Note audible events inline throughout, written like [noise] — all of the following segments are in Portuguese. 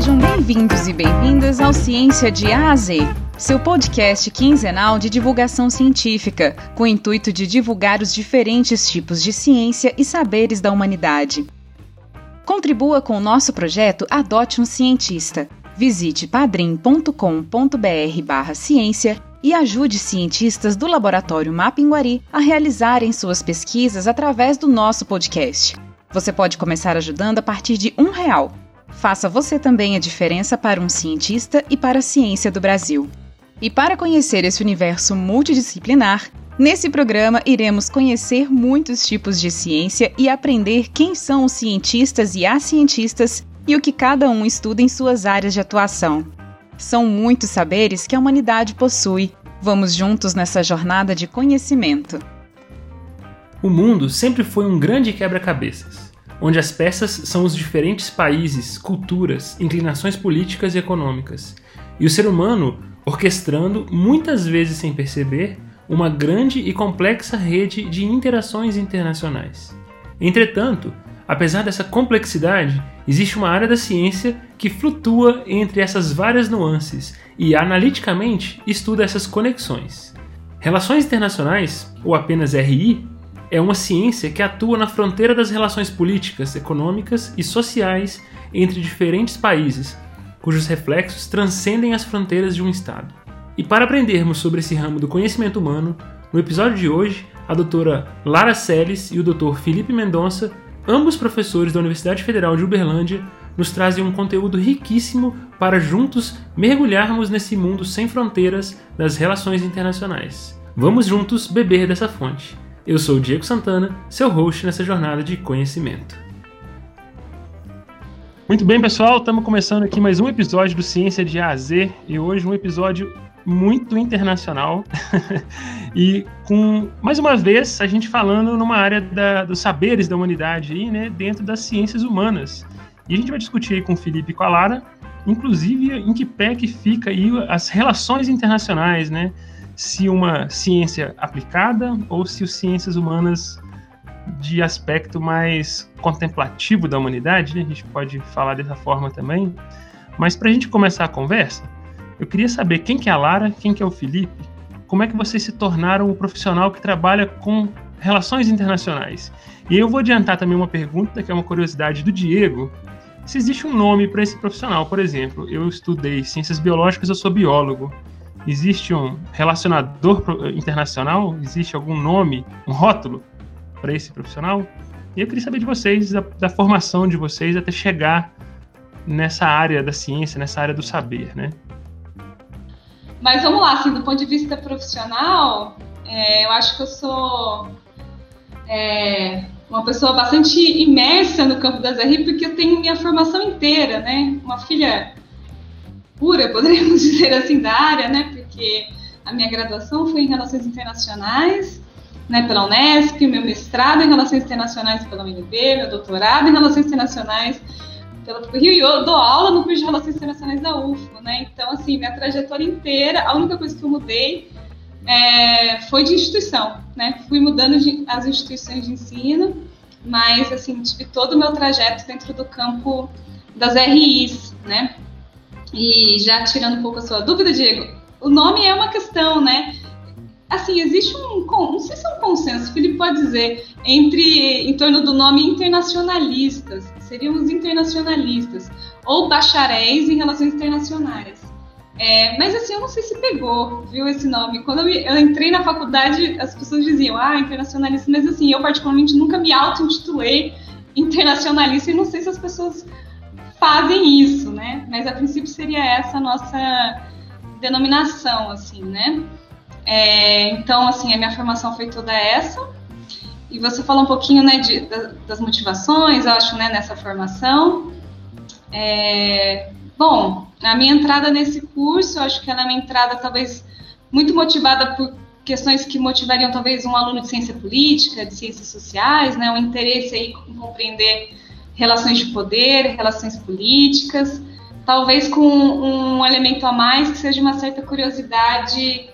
Sejam bem-vindos e bem-vindas ao Ciência de A a Z, seu podcast quinzenal de divulgação científica, com o intuito de divulgar os diferentes tipos de ciência e saberes da humanidade. Contribua com o nosso projeto Adote um Cientista. Visite padrim.com.br barra ciência e ajude cientistas do Laboratório Mapinguari a realizarem suas pesquisas através do nosso podcast. Você pode começar ajudando a partir de um real. Faça você também a diferença para um cientista e para a ciência do Brasil. E para conhecer esse universo multidisciplinar, nesse programa iremos conhecer muitos tipos de ciência e aprender quem são os cientistas e as cientistas e o que cada um estuda em suas áreas de atuação. São muitos saberes que a humanidade possui. Vamos juntos nessa jornada de conhecimento. O mundo sempre foi um grande quebra-cabeças, onde as peças são os diferentes países, culturas, inclinações políticas e econômicas, e o ser humano orquestrando, muitas vezes sem perceber, uma grande e complexa rede de interações internacionais. Entretanto, apesar dessa complexidade, existe uma área da ciência que flutua entre essas várias nuances e, analiticamente, estuda essas conexões. Relações internacionais, ou apenas RI, é uma ciência que atua na fronteira das relações políticas, econômicas e sociais entre diferentes países, cujos reflexos transcendem as fronteiras de um Estado. E para aprendermos sobre esse ramo do conhecimento humano, no episódio de hoje, a doutora Lara Seles e o doutor Felipe Mendonça, ambos professores da Universidade Federal de Uberlândia, nos trazem um conteúdo riquíssimo para juntos mergulharmos nesse mundo sem fronteiras das relações internacionais. Vamos juntos beber dessa fonte. Eu sou o Diego Santana, seu host nessa jornada de conhecimento. Muito bem, pessoal, estamos começando aqui mais um episódio do Ciência de A a Z e hoje um episódio muito internacional [laughs] e com mais uma vez a gente falando numa área da, dos saberes da humanidade aí, né, dentro das ciências humanas. E a gente vai discutir aí com o Felipe e com a Lara, inclusive em que pé que fica aí as relações internacionais, né? Se uma ciência aplicada ou se os ciências humanas de aspecto mais contemplativo da humanidade, né? a gente pode falar dessa forma também. Mas para a gente começar a conversa, eu queria saber quem que é a Lara, quem que é o Felipe, como é que vocês se tornaram o profissional que trabalha com relações internacionais. E eu vou adiantar também uma pergunta, que é uma curiosidade do Diego, se existe um nome para esse profissional. Por exemplo, eu estudei ciências biológicas, eu sou biólogo. Existe um relacionador internacional? Existe algum nome, um rótulo para esse profissional? E eu queria saber de vocês, da, da, formação de vocês até chegar nessa área da ciência, nessa área do saber, né? Mas vamos lá, assim, do ponto de vista profissional, é, eu acho que eu sou é, uma pessoa bastante imersa no campo das RI, porque eu tenho minha formação inteira, né? Uma filha pura, poderíamos [laughs] dizer assim, da área, né? Porque a minha graduação foi em Relações Internacionais, né, pela Unesp, meu mestrado em Relações Internacionais pela UNB, meu doutorado em Relações Internacionais pela Rio e eu dou aula no curso de Relações Internacionais da UFO, né? Então, assim, minha trajetória inteira, a única coisa que eu mudei é, foi de instituição, né? Fui mudando de, as instituições de ensino, mas, assim, tive todo o meu trajeto dentro do campo das RIs, né? E já tirando um pouco a sua dúvida, Diego, o nome é uma questão, né? Assim, existe um, não sei se é um consenso, o Felipe pode dizer, entre, em torno do nome internacionalistas, seriam os internacionalistas, ou bacharéis em relações internacionais. É, mas assim, eu não sei se pegou, viu, esse nome. Quando eu, eu, entrei na faculdade, as pessoas diziam, ah, internacionalista, mas assim, eu particularmente nunca me auto-intitulei internacionalista e não sei se as pessoas fazem isso, né? Mas a princípio seria essa a nossa denominação, assim, né? É, então, assim, a minha formação foi toda essa. E você falou um pouquinho, né, de, das motivações, eu acho, né, nessa formação. É, bom, a minha entrada nesse curso, eu acho que ela é uma entrada talvez muito motivada por questões que motivariam talvez um aluno de ciência política, de ciências sociais, né, um interesse aí em compreender relações de poder, relações políticas, talvez com um elemento a mais que seja uma certa curiosidade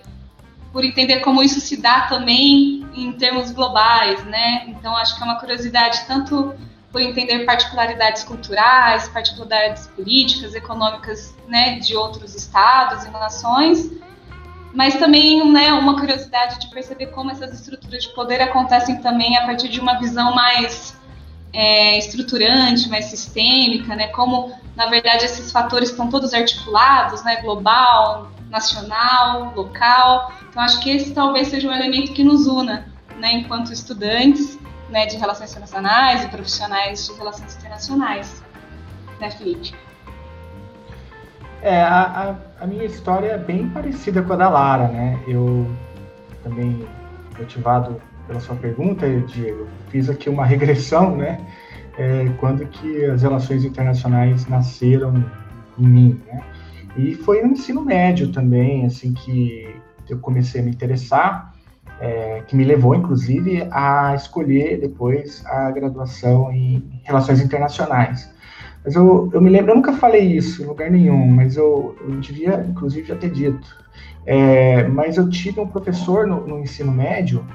por entender como isso se dá também em termos globais, né? Então acho que é uma curiosidade tanto por entender particularidades culturais, particularidades políticas, econômicas né, de outros estados e nações, mas também né, uma curiosidade de perceber como essas estruturas de poder acontecem também a partir de uma visão mais é, estruturante, mais sistêmica, né, como na verdade esses fatores estão todos articulados, né, global, nacional, local. Então acho que esse talvez seja um elemento que nos una, né, enquanto estudantes né, de relações internacionais e profissionais de relações internacionais, né, Felipe? É, a, a, a, minha história é bem parecida com a da Lara, né? Eu também, motivado pela sua pergunta, Diego, fiz aqui uma [laughs] regressão, né? É, quando que as relações internacionais nasceram em mim, né? E foi no ensino médio também, assim, que eu comecei a me interessar é, que me levou, inclusive, a escolher depois a graduação em Relações Internacionais. Mas eu, eu me lembro, eu nunca falei isso em lugar nenhum, mas eu, eu devia, inclusive, já ter dito. É, mas eu tive um professor no, no ensino médio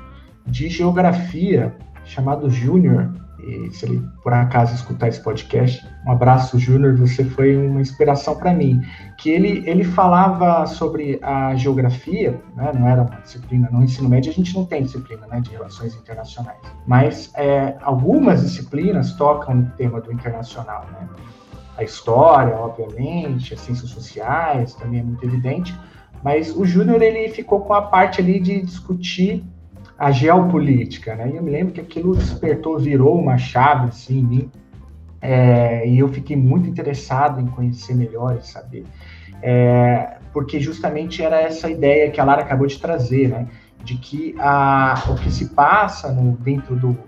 de geografia chamado Júnior, e se ele por acaso escutar esse podcast, um abraço, Júnior, você foi uma inspiração para mim. Que ele, ele falava sobre a geografia, né, não era uma disciplina, no ensino médio a gente não tem disciplina né, de relações internacionais, mas é, algumas disciplinas tocam no tema do internacional. Né? A história, obviamente, as ciências sociais também é muito evidente, mas o Júnior ele ficou com a parte ali de discutir a geopolítica, né? E eu me lembro que aquilo despertou, virou uma chave assim em mim, é, e eu fiquei muito interessado em conhecer melhor e saber, é, porque justamente era essa ideia que a Lara acabou de trazer, né? De que a, o que se passa no, dentro do,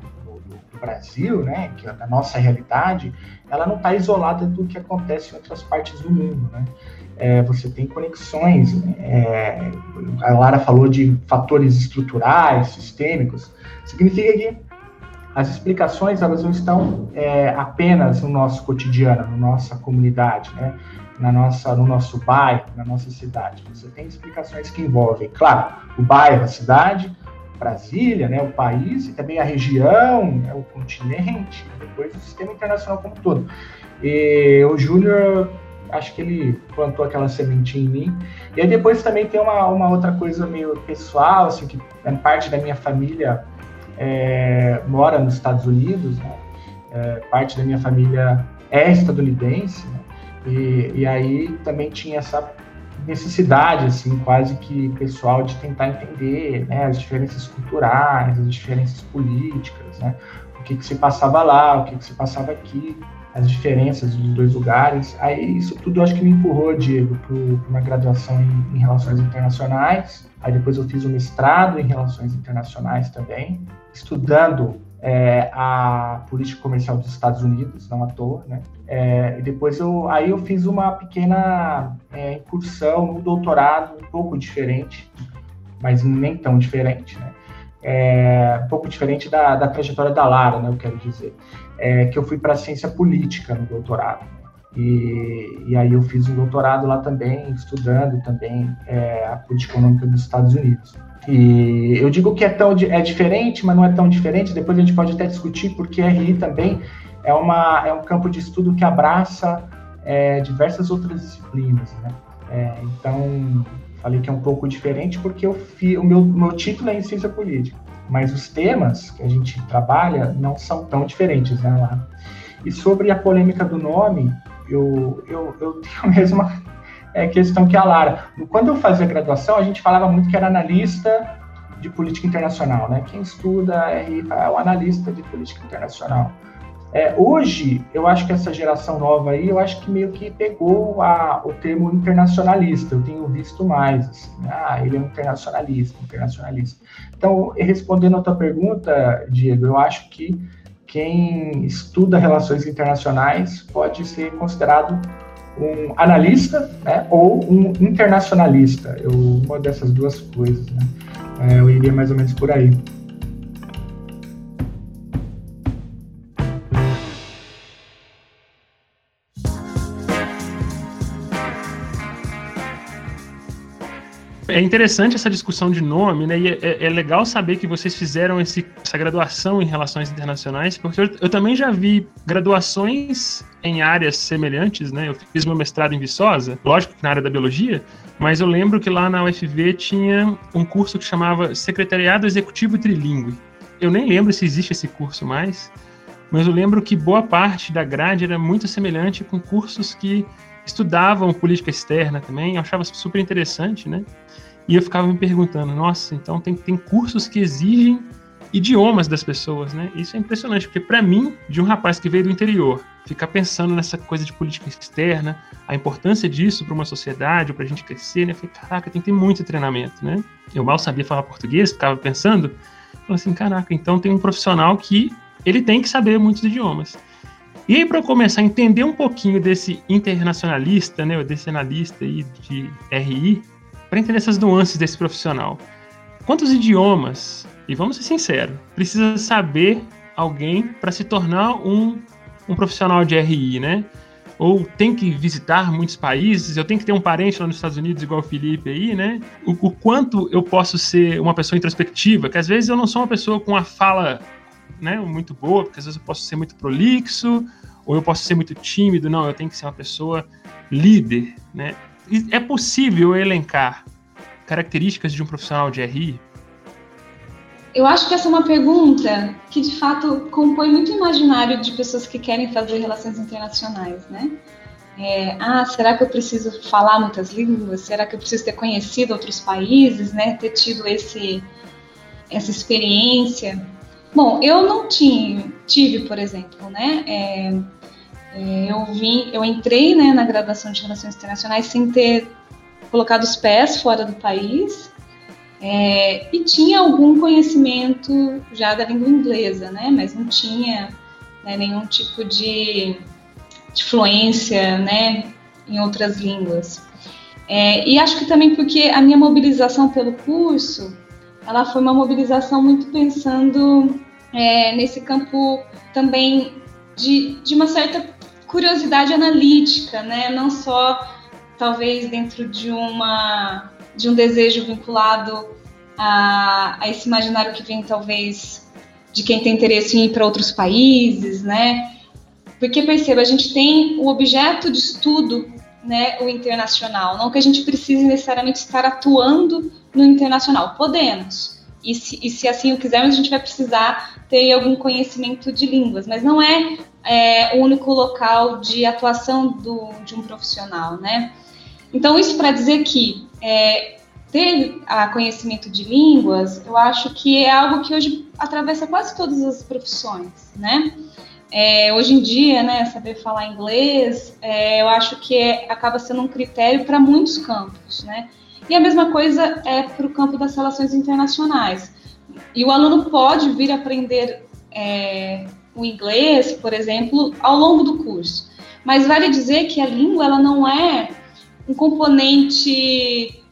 Brasil, né? Que é da nossa realidade, ela não está isolada do que acontece em outras partes do mundo, né? É, você tem conexões. É, a Lara falou de fatores estruturais, sistêmicos. Significa que as explicações elas não estão é, apenas no nosso cotidiano, na nossa comunidade, né? na nossa, no nosso bairro, na nossa cidade. Você tem explicações que envolvem, claro, o bairro, a cidade, Brasília, né, o país, e também a região, né, o continente, depois o sistema internacional como um todo. E o Júnior acho que ele plantou aquela sementinha em mim. E aí depois também tem uma, uma outra coisa meio pessoal, assim, que é parte da minha família é, mora nos Estados Unidos, né? é, parte da minha família é estadunidense, né? e, e aí também tinha essa necessidade, assim, quase que pessoal de tentar entender né, as diferenças culturais, as diferenças políticas, né? O que, que se passava lá, o que, que se passava aqui as diferenças dos dois lugares. Aí isso tudo acho que me empurrou, Diego, para uma graduação em, em, Relações Internacionais. Aí depois eu fiz um mestrado em Relações Internacionais também, estudando é, a política comercial dos Estados Unidos, não à toa, né? É, e depois eu, aí eu fiz uma pequena é, incursão no doutorado, um pouco diferente, mas nem tão diferente, né? É, um pouco diferente da, da trajetória da Lara, né? Eu quero dizer é, que eu fui para ciência política no doutorado. E, e, aí eu fiz um doutorado lá também, estudando também é, a política econômica dos Estados Unidos. E eu digo que é, tão, é diferente, mas não é tão diferente, depois a gente pode até discutir, porque RI também é, uma, é um campo de estudo que abraça é, diversas outras disciplinas. Né? É, então, falei que é um pouco diferente porque eu fi, o meu, meu título é em ciência política mas os temas que a gente trabalha não são tão diferentes, né, lá. E sobre a polêmica do nome, eu, eu, eu [laughs] tenho a mesma é, questão que a Lara. Quando eu fazia graduação, a gente falava muito que era analista de política internacional, né? Quem estuda é, é o analista de política internacional. É, hoje, eu acho que essa geração nova aí, eu acho que meio que pegou a, o termo internacionalista. Eu tenho visto mais, assim, né? ah, ele é um internacionalista, internacionalista. Então, respondendo a tua pergunta, Diego, eu acho que quem estuda relações internacionais pode ser considerado um analista né, ou um internacionalista. Eu, uma dessas duas coisas, né? É, eu iria mais ou menos por aí. É interessante essa discussão de nome, né? E é, é legal saber que vocês fizeram esse, essa graduação em relações internacionais, porque eu, eu, também já vi graduações em áreas semelhantes, né? Eu fiz meu mestrado em Viçosa, lógico que na área da biologia, mas eu lembro que lá na UFV tinha um curso que chamava Secretariado Executivo Trilingue. Eu nem lembro se existe esse curso mais, mas eu lembro que boa parte da grade era muito semelhante com cursos que estudavam política externa também, eu achava super interessante, né? E eu ficava me perguntando, nossa, então tem, tem cursos que exigem idiomas das pessoas, né? Isso é impressionante, porque para mim, de um rapaz que veio do interior, ficar pensando nessa coisa de política externa, a importância disso para uma sociedade, para a gente crescer, né? Eu falei, caraca, tem que ter muito treinamento, né? Eu mal sabia falar português, ficava pensando, falei assim, caraca, então tem um profissional que ele tem que saber muitos idiomas. E aí, para começar a entender um pouquinho desse internacionalista, né, desse analista aí de RI, para entender essas nuances desse profissional, quantos idiomas, e vamos ser sinceros, precisa saber alguém para se tornar um, um profissional de RI, né? Ou tem que visitar muitos países, eu tenho que ter um parente lá nos Estados Unidos, igual o Felipe aí, né? O, o quanto eu posso ser uma pessoa introspectiva, que às vezes eu não sou uma pessoa com a fala né, muito boa, porque às vezes eu posso ser muito prolixo, ou eu posso ser muito tímido, não, eu tenho que ser uma pessoa líder, né? É possível elencar características de um profissional de RI? Eu acho que essa é uma pergunta que de fato compõe muito imaginário de pessoas que querem fazer relações internacionais, né? É, ah, será que eu preciso falar muitas línguas? Será que eu preciso ter conhecido outros países, né? Ter tido esse, essa experiência? Bom, eu não tinha, tive, por exemplo, né? É, eu vim, eu entrei né, na graduação de Relações Internacionais sem ter colocado os pés fora do país é, e tinha algum conhecimento já da língua inglesa, né? Mas não tinha né, nenhum tipo de, de fluência, né? Em outras línguas. É, e acho que também porque a minha mobilização pelo curso, ela foi uma mobilização muito pensando é, nesse campo também de, de uma certa curiosidade analítica, né? Não só talvez dentro de uma de um desejo vinculado a, a esse imaginário que vem talvez de quem tem interesse em ir para outros países, né? Porque perceba, a gente tem o objeto de estudo, né, o internacional, não que a gente precise necessariamente estar atuando no internacional, podemos, e se, e se, assim o quisermos, a gente vai precisar ter algum conhecimento de línguas, mas não é, é o único local de atuação do, de um profissional, né? Então, isso para dizer que é, ter a conhecimento de línguas, eu acho que é algo que hoje atravessa quase todas as profissões, né? É, hoje em dia, né, saber falar inglês, é, eu acho que é, acaba sendo um critério para muitos campos, né? E a mesma coisa é para o campo das relações internacionais. E o aluno pode vir aprender é, o inglês, por exemplo, ao longo do curso. Mas vale dizer que a língua ela não é um componente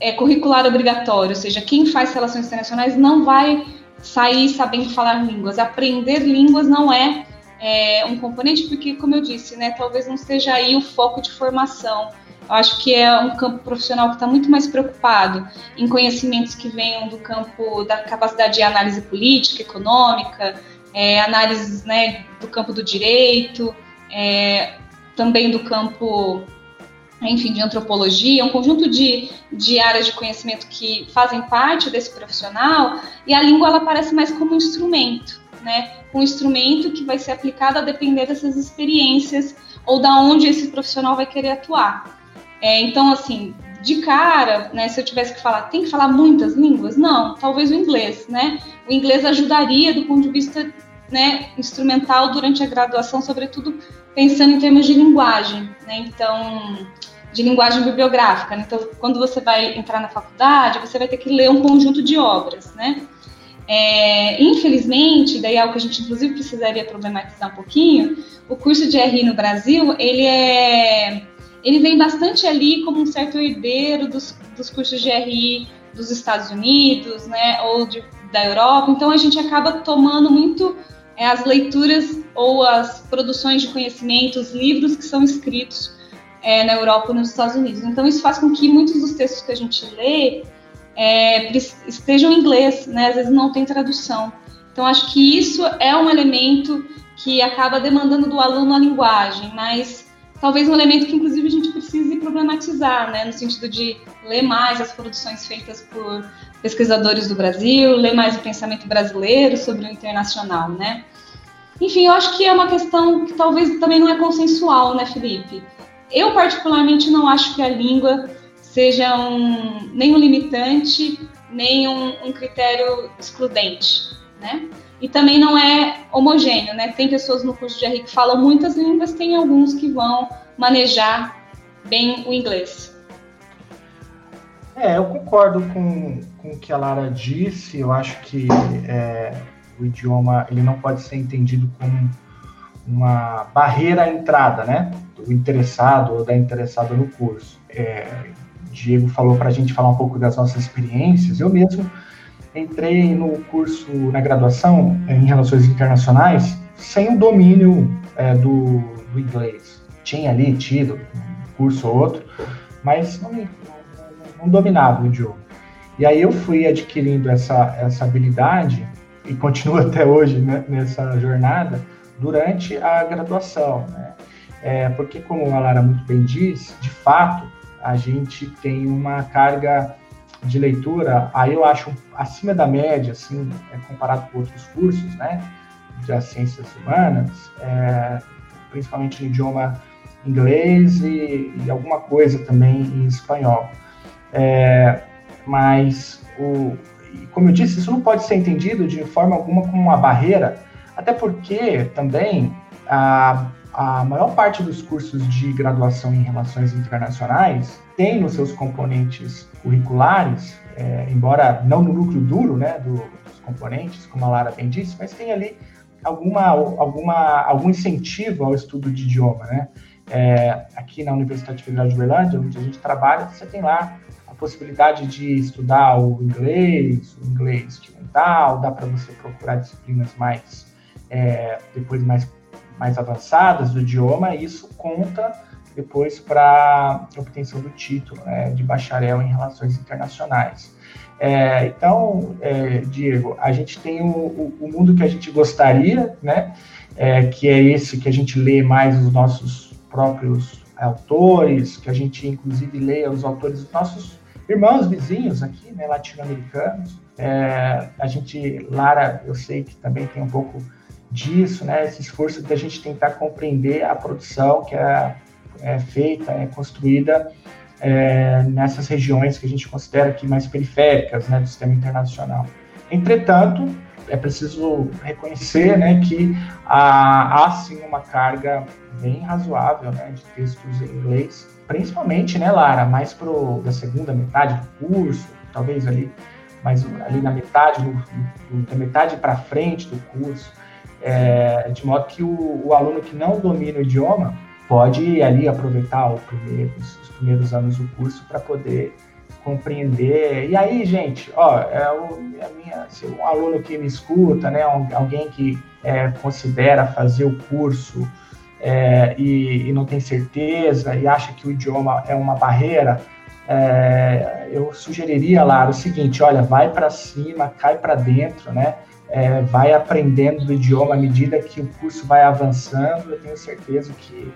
é, curricular obrigatório, ou seja, quem faz relações internacionais não vai sair sabendo falar línguas. Aprender línguas não é, é um componente, porque, como eu disse, né, talvez não seja aí o foco de formação acho que é um campo profissional que está muito mais preocupado em conhecimentos que venham do campo da capacidade de análise política, econômica, é, análises né, do campo do direito, é, também do campo, enfim, de antropologia, um conjunto de, de áreas de conhecimento que fazem parte desse profissional, e a língua ela aparece mais como um instrumento, né? Um instrumento que vai ser aplicado a depender dessas experiências ou da onde esse profissional vai querer atuar. É, então, assim, de cara, né, se eu tivesse que falar, tem que falar muitas línguas? Não, talvez o inglês, né? O inglês ajudaria do ponto de vista né, instrumental durante a graduação, sobretudo pensando em termos de linguagem, né? Então, de linguagem bibliográfica. Né? Então, quando você vai entrar na faculdade, você vai ter que ler um conjunto de obras, né? É, infelizmente, daí é algo que a gente inclusive precisaria problematizar um pouquinho, o curso de RI no Brasil, ele é ele vem bastante ali como um certo herdeiro dos, dos cursos de RI dos Estados Unidos, né, ou de, da Europa. Então a gente acaba tomando muito é, as leituras ou as produções de conhecimento, os livros que são escritos é, na Europa ou nos Estados Unidos. Então, isso faz com que muitos dos textos que a gente lê é, estejam em inglês, né? às vezes não tem tradução. Então, acho que isso é um elemento que acaba demandando do aluno a linguagem, mas talvez um elemento que, inclusive, a gente precise problematizar, né? no sentido de ler mais as produções feitas por pesquisadores do Brasil, ler mais o pensamento brasileiro sobre o internacional, né? Enfim, eu acho que é uma questão que talvez também não é consensual, né, Felipe? Eu, particularmente, não acho que a língua seja um, nem um limitante, nem um, um critério excludente, né? E também não é homogêneo, né? Tem pessoas no curso de RI que falam muitas línguas, tem alguns que vão manejar bem o inglês. É, eu concordo com, com o que a Lara disse. Eu acho que é, o idioma ele não pode ser entendido como uma barreira à entrada, né? Do interessado ou da interessada no curso. É, Diego falou para a gente falar um pouco das nossas experiências. Eu mesmo entrei no curso na graduação em Relações Internacionais sem o domínio é, do, do, inglês. Tinha ali tido um curso ou outro, mas não, não, não dominava o idioma. E aí eu fui adquirindo essa, essa habilidade e continuo [laughs] até hoje né, nessa jornada durante a graduação, né? É, porque como a Lara muito bem diz, de fato a gente tem uma carga de leitura, aí eu acho acima da média, assim, é, comparado com outros cursos, né, das ciências humanas, é, principalmente no idioma inglês e, e, alguma coisa também em espanhol. É, mas, o, como eu disse, isso não pode ser entendido de forma alguma como uma barreira, até porque também a a maior parte dos cursos de graduação em relações internacionais tem nos seus componentes curriculares, é, embora não no núcleo duro né, do, dos componentes, como a Lara bem disse, mas tem ali alguma, alguma, algum incentivo ao estudo de idioma. Né? É, aqui na Universidade Federal de Uberlândia, onde a gente trabalha, você tem lá a possibilidade de estudar o inglês, o inglês instrumental, dá para você procurar disciplinas mais, é, depois mais mais avançadas do idioma, e isso conta depois para obtenção do título né, de bacharel em relações internacionais. É, então, é, Diego, a gente tem o, o, o, mundo que a gente gostaria, né, é, que é esse que a gente lê mais os nossos próprios autores, que a gente inclusive lê os autores dos nossos irmãos vizinhos aqui, né, latino-americanos. É, a gente, Lara, eu sei que também tem um pouco disso, né, esse esforço da gente tentar compreender a produção que é, é feita, é construída é, nessas regiões que a gente considera aqui mais periféricas né, do sistema internacional. Entretanto, é preciso reconhecer né, que há, há sim uma carga bem razoável né, de textos em inglês, principalmente, né, Lara, mais pro, da segunda metade do curso, talvez ali, mais ali na metade, da metade para frente do curso, é, de modo que o, o, aluno que não domina o idioma pode ali aproveitar os primeiros anos do curso para poder compreender. E aí, gente, ó, é, o, é minha, se um aluno que me escuta, né, alguém que é, considera fazer o curso é, e, e, não tem certeza e acha que o idioma é uma barreira, é, eu sugeriria lá o seguinte: olha, vai para cima, cai para dentro, né? É, vai aprendendo do idioma à medida que o curso vai avançando. Eu tenho certeza que,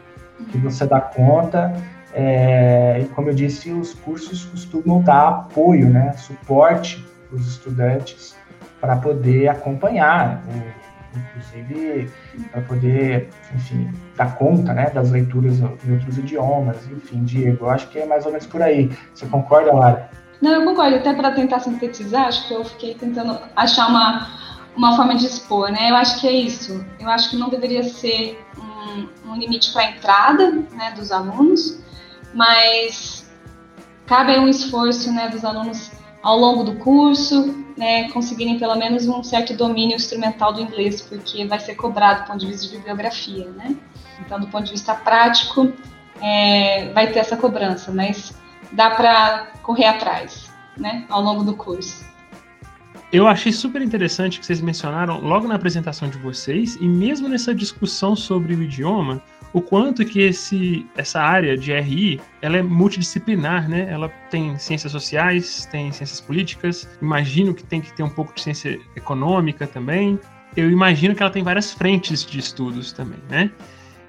que você dá conta. É, e como eu disse, os cursos costumam dar apoio, né, suporte para os estudantes para poder acompanhar, né, inclusive para poder, enfim, dar conta, né, das leituras em outros idiomas, enfim, Diego, eu acho que é mais ou menos por aí. Você concorda, Lara? Não, eu concordo. Até para tentar sintetizar, acho que eu fiquei tentando achar uma uma forma de expor, né? Eu acho que é isso. Eu acho que não deveria ser um, um limite para a entrada né, dos alunos, mas cabe um esforço né, dos alunos ao longo do curso, né, conseguirem pelo menos um certo domínio instrumental do inglês, porque vai ser cobrado do ponto de vista de bibliografia, né? Então, do ponto de vista prático, é, vai ter essa cobrança, mas dá para correr atrás, né, ao longo do curso. Eu achei super interessante que vocês mencionaram logo na apresentação de vocês, e mesmo nessa discussão sobre o idioma, o quanto que esse, essa área de RI ela é multidisciplinar, né? Ela tem ciências sociais, tem ciências políticas, imagino que tem que ter um pouco de ciência econômica também. Eu imagino que ela tem várias frentes de estudos também, né?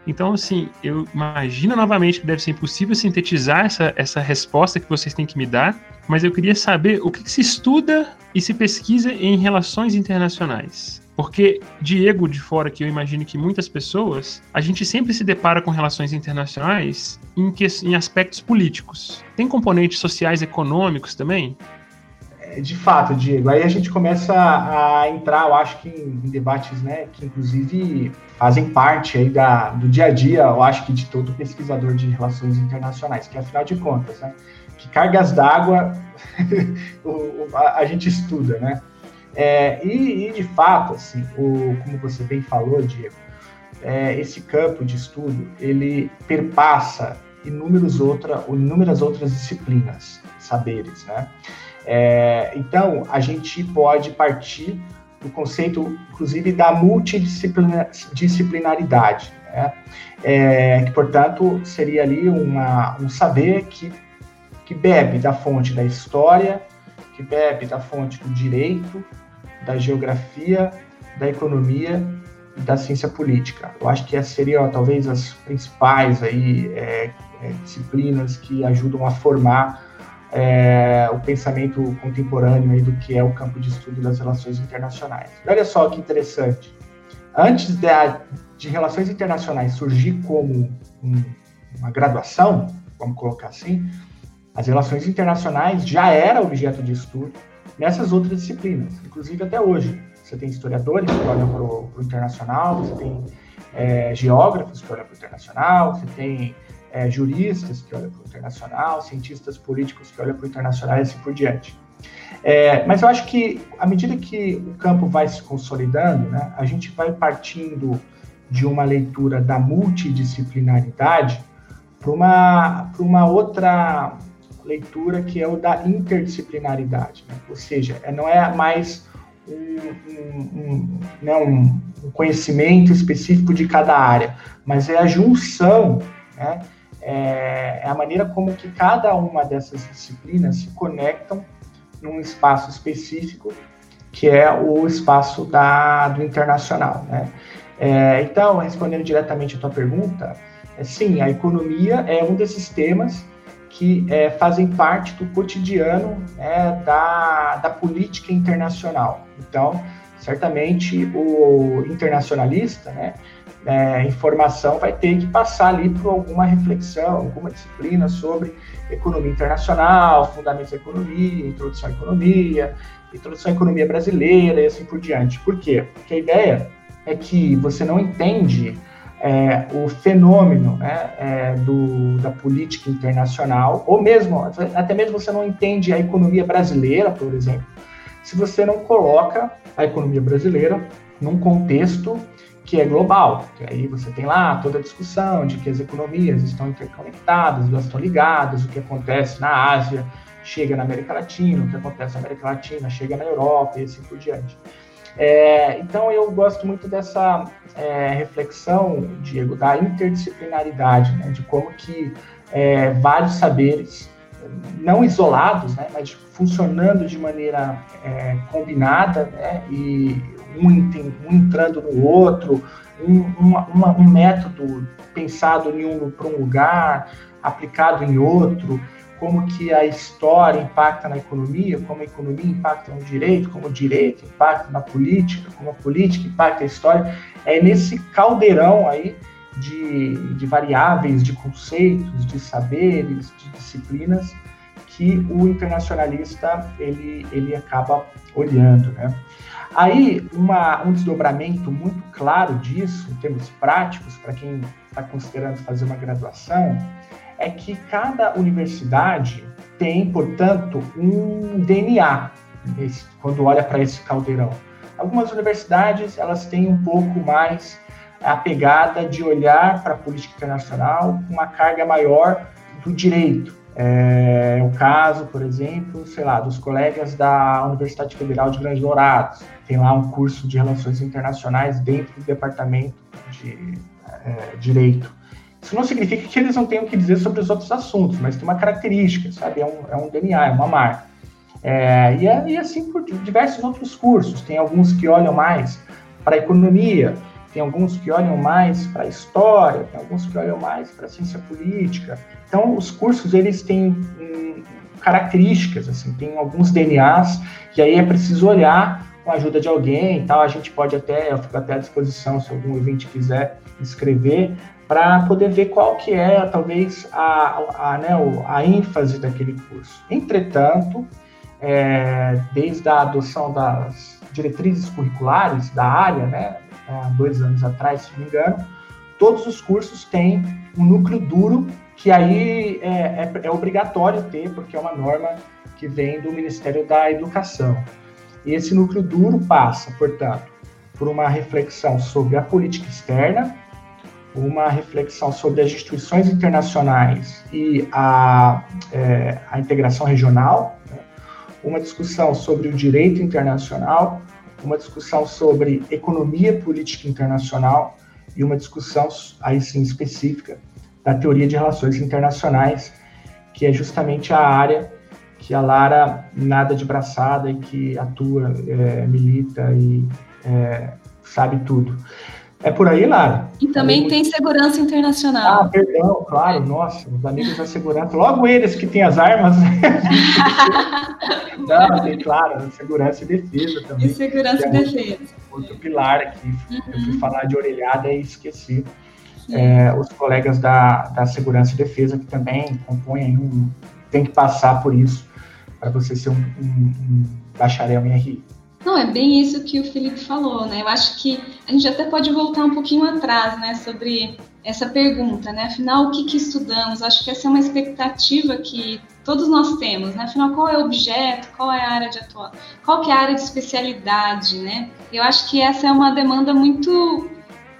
Então, assim, eu imagino novamente que deve ser impossível sintetizar essa, essa resposta que vocês têm que me dar, mas eu queria saber o que, que se estuda e se pesquisa em relações internacionais. Porque Diego de fora, que eu imagino que muitas pessoas, a gente sempre se depara com relações internacionais em, que, em aspectos políticos. Tem componentes sociais econômicos também? É, de fato, Diego. Aí a gente começa a entrar, eu acho que em, em debates, né, que inclusive fazem parte aí da, do dia a dia, eu acho que de todo pesquisador de relações internacionais, que afinal de contas, né, que cargas d'água [laughs] a, gente estuda, né? É, e, e, de fato, assim, o, como você bem falou, Diego, é, esse campo de estudo ele perpassa inúmeros outra, inúmeras outras disciplinas, saberes, né? É, então, a gente pode partir do conceito, inclusive, da multidisciplinaridade, né? É, que, portanto, seria ali uma, um saber que, que bebe da fonte da história, que bebe da fonte do direito, da geografia, da economia e da ciência política. Eu acho que essas seriam talvez as principais aí, é, é, disciplinas que ajudam a formar é, o pensamento contemporâneo aí do que é o campo de estudo das relações internacionais. Olha só que interessante. Antes de, de relações internacionais surgir como um, uma graduação, vamos colocar assim, as relações internacionais já era objeto de estudo nessas outras disciplinas, inclusive até hoje. Você tem historiadores que olham para o internacional, você tem é, geógrafos que olham para o internacional, você tem é, juristas que olham para o internacional, cientistas políticos que olham para o internacional e assim por diante. É, mas eu acho que, à medida que o campo vai se consolidando, né, a gente vai partindo de uma leitura da multidisciplinaridade para uma, uma outra leitura que é o da interdisciplinaridade, né? ou seja, é, não é mais um, um, um, né, um, conhecimento específico de cada área, mas é a junção, né, é, é a maneira como que cada uma dessas disciplinas se conectam num espaço específico, que é o espaço da, do internacional. Né? É, então, respondendo diretamente a tua pergunta, é, sim, a economia é um desses temas que é, fazem parte do cotidiano né, da, da política internacional. Então, certamente o internacionalista, né, é, informação vai ter que passar ali por alguma reflexão, alguma disciplina sobre economia internacional, fundamentos da economia, introdução à economia, introdução à economia brasileira e assim por diante. Por quê? Porque a ideia é que você não entende é, o fenômeno né, é, do, da política internacional, ou mesmo, até mesmo você não entende a economia brasileira, por exemplo, se você não coloca a economia brasileira num contexto que é global. Que aí você tem lá toda a discussão de que as economias estão interconectadas, elas estão ligadas, o que acontece na Ásia chega na América Latina, o que acontece na América Latina chega na Europa e assim por diante. É, então eu gosto muito dessa é, reflexão, Diego, da interdisciplinaridade, né, de como que é, vários saberes, não isolados, né, mas funcionando de maneira é, combinada, né, e um, entrando no outro, um, uma, uma, um método pensado em um para um lugar, aplicado em outro, como que a história impacta na economia, como a economia impacta no direito, como o direito impacta na política, como a política impacta a história. É nesse caldeirão aí de, de variáveis, de conceitos, de saberes, de disciplinas que o internacionalista ele, ele acaba olhando, né? Aí, uma, um desdobramento muito claro disso, em termos práticos, para quem está considerando fazer uma graduação, é que cada universidade tem, portanto, um DNA quando olha para esse caldeirão. Algumas universidades elas têm um pouco mais a pegada de olhar para a política internacional com uma carga maior do direito. É o caso, por exemplo, sei lá, dos colegas da Universidade Federal de Grande Dourados. Tem lá um curso de Relações Internacionais dentro do departamento de é, Direito. Isso não significa que eles não tenham o que dizer sobre os outros assuntos, mas tem uma característica, sabe? É um, é um DNA, é uma marca. É, e, é, e assim por diversos outros cursos. Tem alguns que olham mais para a economia, tem alguns que olham mais para a história, tem alguns que olham mais para a ciência política. Então, os cursos eles têm hum, características, assim, tem alguns DNAs que aí é preciso olhar com a ajuda de alguém, tal. A gente pode até, eu fico até à disposição se algum ouvinte quiser escrever para poder ver qual que é talvez a, a, né, a ênfase daquele curso. Entretanto, é, desde a adoção das diretrizes curriculares da área, né, há dois anos atrás, se não me engano, todos os cursos têm um núcleo duro que aí é, é, é obrigatório ter, porque é uma norma que vem do Ministério da Educação. E esse núcleo duro passa, portanto, por uma reflexão sobre a política externa, uma reflexão sobre as instituições internacionais e a, é, a integração regional, né? uma discussão sobre o direito internacional, uma discussão sobre economia política internacional e uma discussão, aí sim, específica da teoria de relações internacionais, que é justamente a área que a Lara nada de braçada e que atua, é, milita e é, sabe tudo. É por aí, Lara? E também tem segurança internacional. Ah, perdão, claro, nossa, os amigos da segurança, logo eles que têm as armas. [laughs] Não, tem, claro, segurança e defesa também. E segurança é e defesa. Outro pilar aqui. Uhum. Eu fui falar de orelhada e esqueci. É, os colegas da, da segurança e defesa que também compõem um. tem que passar por isso para você ser um, um, um bacharel em RI. Não, é bem isso que o Felipe falou, né? Eu acho que a gente até pode voltar um pouquinho atrás, né, sobre essa pergunta, né? Afinal, o que, que estudamos? Acho que essa é uma expectativa que todos nós temos, né? Afinal, qual é o objeto, qual é a área de atuação, qual que é a área de especialidade, né? Eu acho que essa é uma demanda muito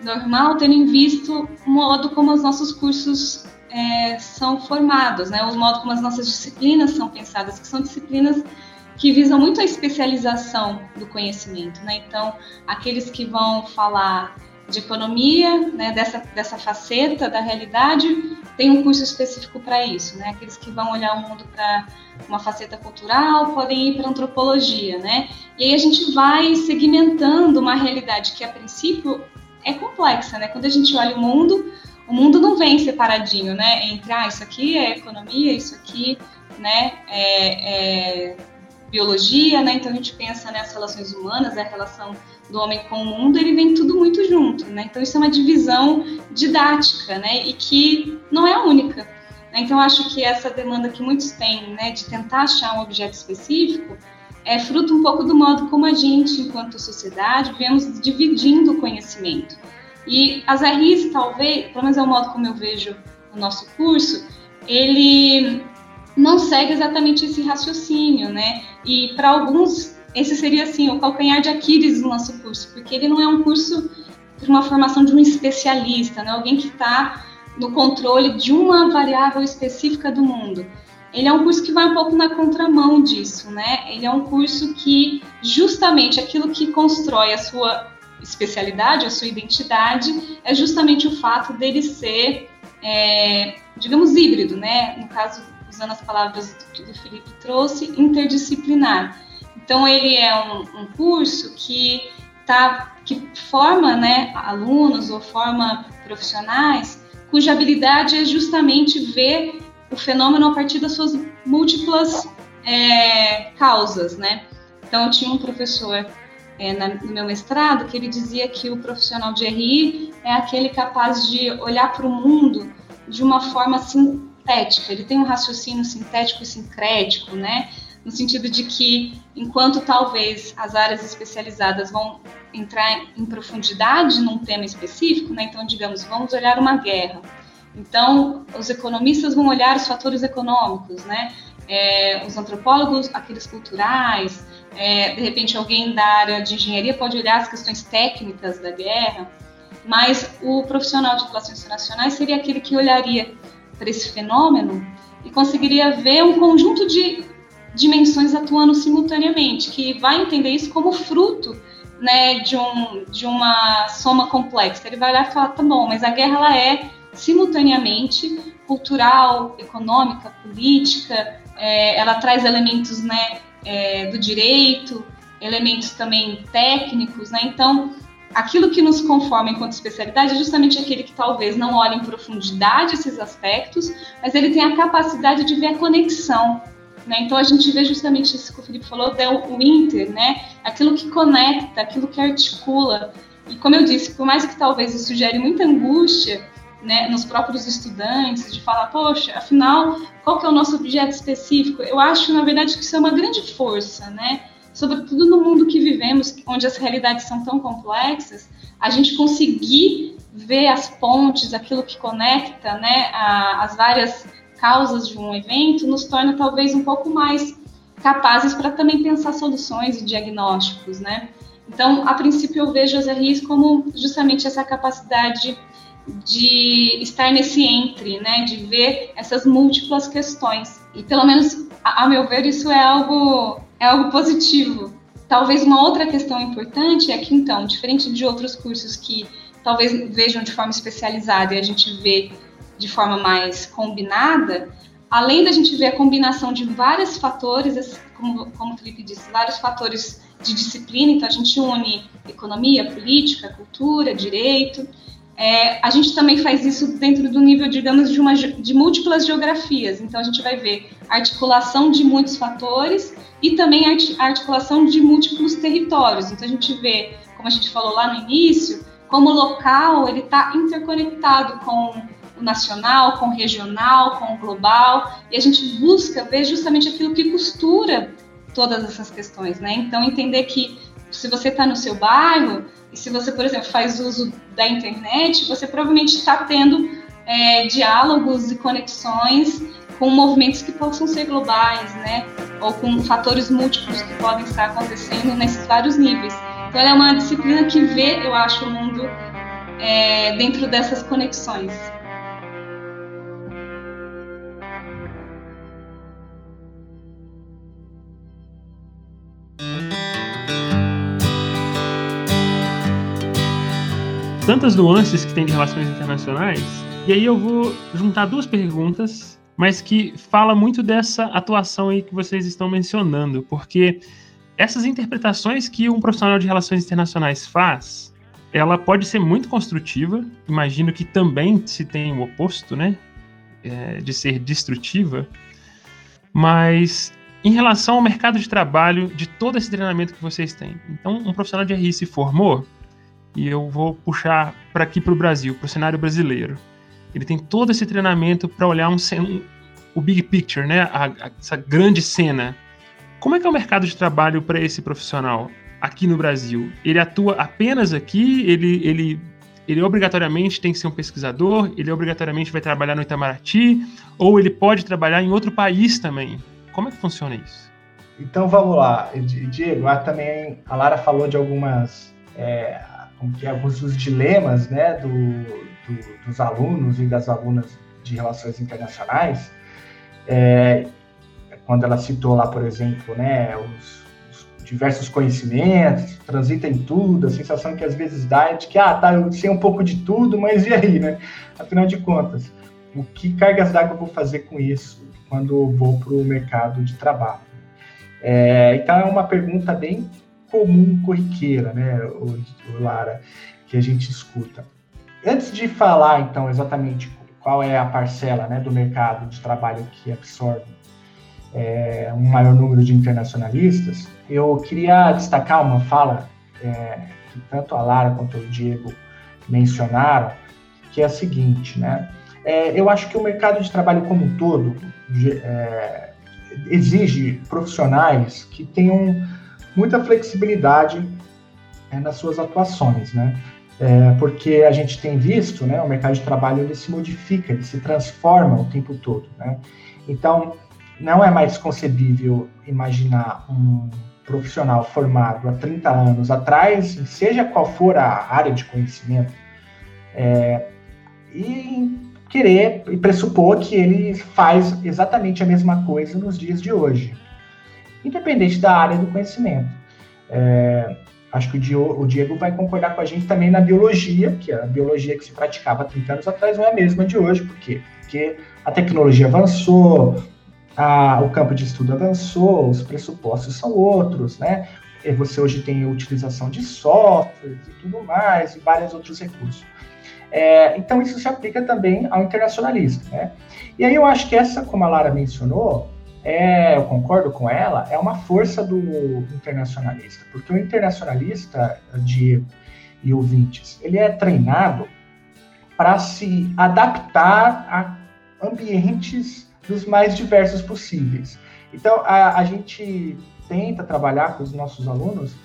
normal, tendo em visto o modo como os nossos cursos é, são formados, né? O modo como as nossas disciplinas são pensadas, que são disciplinas que visam muito a especialização do conhecimento, né? Então, aqueles que vão falar de economia, né, dessa, dessa faceta da realidade, tem um curso específico para isso, né? Aqueles que vão olhar o mundo para uma faceta cultural podem ir para antropologia, né? E aí a gente vai segmentando uma realidade que a princípio é complexa, né? Quando a gente olha o mundo, o mundo não vem separadinho, né? Entre ah, isso aqui é economia, isso aqui, né, é, é biologia, né? Então a gente pensa nas relações humanas, a relação do homem com o mundo, ele vem tudo muito junto, né? Então isso é uma divisão didática, né? E que não é única. Né? Então acho que essa demanda que muitos têm, né, de tentar achar um objeto específico, é fruto um pouco do modo como a gente, enquanto sociedade, vemos dividindo o conhecimento. E as RIs, talvez, pelo menos é o modo como eu vejo o nosso curso, ele não segue exatamente esse raciocínio, né? E para alguns, esse seria assim o calcanhar de Aquiles do nosso curso, porque ele não é um curso de uma formação de um especialista, né? Alguém que está no controle de uma variável específica do mundo. Ele é um curso que vai um pouco na contramão disso, né? Ele é um curso que justamente aquilo que constrói a sua especialidade, a sua identidade, é justamente o fato dele ser, é, digamos, híbrido, né? No caso usando as palavras que o Felipe trouxe, interdisciplinar. Então ele é um, um curso que tá, que forma né, alunos ou forma profissionais cuja habilidade é justamente ver o fenômeno a partir das suas múltiplas é, causas, né? Então eu tinha um professor é, na, no meu mestrado que ele dizia que o profissional de RI é aquele capaz de olhar para o mundo de uma forma assim sintética, ele tem um raciocínio sintético e sincrético, né? No sentido de que, enquanto talvez as áreas especializadas vão entrar em profundidade num tema específico, né? Então, digamos, vamos olhar uma guerra. Então, os economistas vão olhar os fatores econômicos, né? É, os antropólogos, aqueles culturais, é, de repente alguém da área de engenharia pode olhar as questões técnicas da guerra, mas o profissional de relações internacionais seria aquele que olharia para esse fenômeno e conseguiria ver um conjunto de dimensões atuando simultaneamente, que vai entender isso como fruto né, de, um, de uma soma complexa. Ele vai olhar e falar, tá bom, mas a guerra ela é simultaneamente, cultural, econômica, política, é, ela traz elementos né, é, do direito, elementos também técnicos, né? Então, aquilo que nos conforma enquanto especialidade é justamente aquele que talvez não olhe em profundidade esses aspectos, mas ele tem a capacidade de ver a conexão. Né? Então a gente vê justamente isso que o Felipe falou, o inter, né? aquilo que conecta, aquilo que articula. E como eu disse, por mais que talvez isso gere muita angústia né, nos próprios estudantes, de falar, poxa, afinal, qual que é o nosso objeto específico? Eu acho, na verdade, que isso é uma grande força, né? Sobretudo no mundo que vivemos, onde as realidades são tão complexas, a gente conseguir ver as pontes, aquilo que conecta, né, a, as várias causas de um evento, nos torna talvez um pouco mais capazes para também pensar soluções e diagnósticos, né? Então, a princípio, eu vejo as RIs como justamente essa capacidade de estar nesse entre, né, de ver essas múltiplas questões. E pelo menos, a, a meu ver, isso é algo é algo positivo. Talvez uma outra questão importante é que, então, diferente de outros cursos que talvez vejam de forma especializada e a gente vê de forma mais combinada, além da gente ver a combinação de vários fatores, como, como o Felipe disse, vários fatores de disciplina, então a gente une economia, política, cultura, direito, é, a gente também faz isso dentro do nível, digamos, de, uma, de múltiplas geografias. Então, a gente vai ver articulação de muitos fatores e também articulação de múltiplos territórios. Então, a gente vê, como a gente falou lá no início, como o local ele está interconectado com o nacional, com o regional, com o global, e a gente busca ver justamente aquilo que costura todas essas questões, né? Então, entender que se você está no seu bairro, e se você, por exemplo, faz uso da internet, você provavelmente está tendo é, diálogos e conexões com movimentos que possam ser globais, né? Ou com fatores múltiplos que podem estar acontecendo nesses vários níveis. Então, ela é uma disciplina que vê, eu acho, o mundo é, dentro dessas conexões. tantas nuances que tem de relações internacionais. E aí eu vou juntar duas perguntas, mas que fala muito dessa atuação aí que vocês estão mencionando, porque essas interpretações que um profissional de relações internacionais faz, ela pode ser muito construtiva. Imagino que também se tem o oposto, né, é, de ser destrutiva. Mas em relação ao mercado de trabalho, de todo esse treinamento que vocês têm, então um profissional de RI se formou, e eu vou puxar para aqui para o Brasil, para o cenário brasileiro. Ele tem todo esse treinamento para olhar um, um, o big picture, né? A, a, essa grande cena. Como é que é o mercado de trabalho para esse profissional aqui no Brasil? Ele atua apenas aqui? Ele, ele, ele obrigatoriamente tem que ser um pesquisador? Ele obrigatoriamente vai trabalhar no Itamaraty? Ou ele pode trabalhar em outro país também? Como é que funciona isso? Então vamos lá, Diego. também a Lara falou de algumas é, que alguns dos dilemas né, do, do, dos alunos e das alunas de relações internacionais, é, quando ela citou lá, por exemplo, né, os, os, diversos conhecimentos, transita em tudo, a sensação que às vezes dá é de que, ah, tá, eu sei um pouco de tudo, mas e aí, né? Afinal de contas, o que cargas d'água eu vou fazer com isso quando vou para o mercado de trabalho? É, então, é uma pergunta bem comum, corriqueira, né, o, o Lara, que a gente escuta. Antes de falar, então, exatamente qual é a parcela né, do mercado de trabalho que absorve é, um maior número de internacionalistas, eu queria destacar uma fala é, que tanto a Lara quanto o Diego mencionaram, que é a seguinte, né? É, eu acho que o mercado de trabalho como um todo é, exige profissionais que tenham muita flexibilidade é, nas suas atuações, né? É, porque a gente tem visto, né, o mercado de trabalho ele se modifica, ele se transforma o tempo todo, né? Então, não é mais concebível imaginar um profissional formado há 30 anos atrás, seja qual for a área de conhecimento, é, e querer e pressupor que ele faz exatamente a mesma coisa nos dias de hoje independente da área do conhecimento. É, acho que o Diego, vai concordar com a gente também na biologia, que a biologia que se praticava 30 anos atrás não é a mesma de hoje. Por quê? Porque a tecnologia avançou, a, o campo de estudo avançou, os pressupostos são outros, né? E você hoje tem a utilização de softwares e tudo mais, e vários outros recursos. É, então, isso se aplica também ao internacionalista, né? E aí eu acho que essa, como a Lara mencionou, é, eu concordo com ela, é uma força do internacionalista, porque o internacionalista, de e ouvintes, ele é treinado para se adaptar a ambientes dos mais diversos possíveis. Então, a, a gente tenta trabalhar com os nossos alunos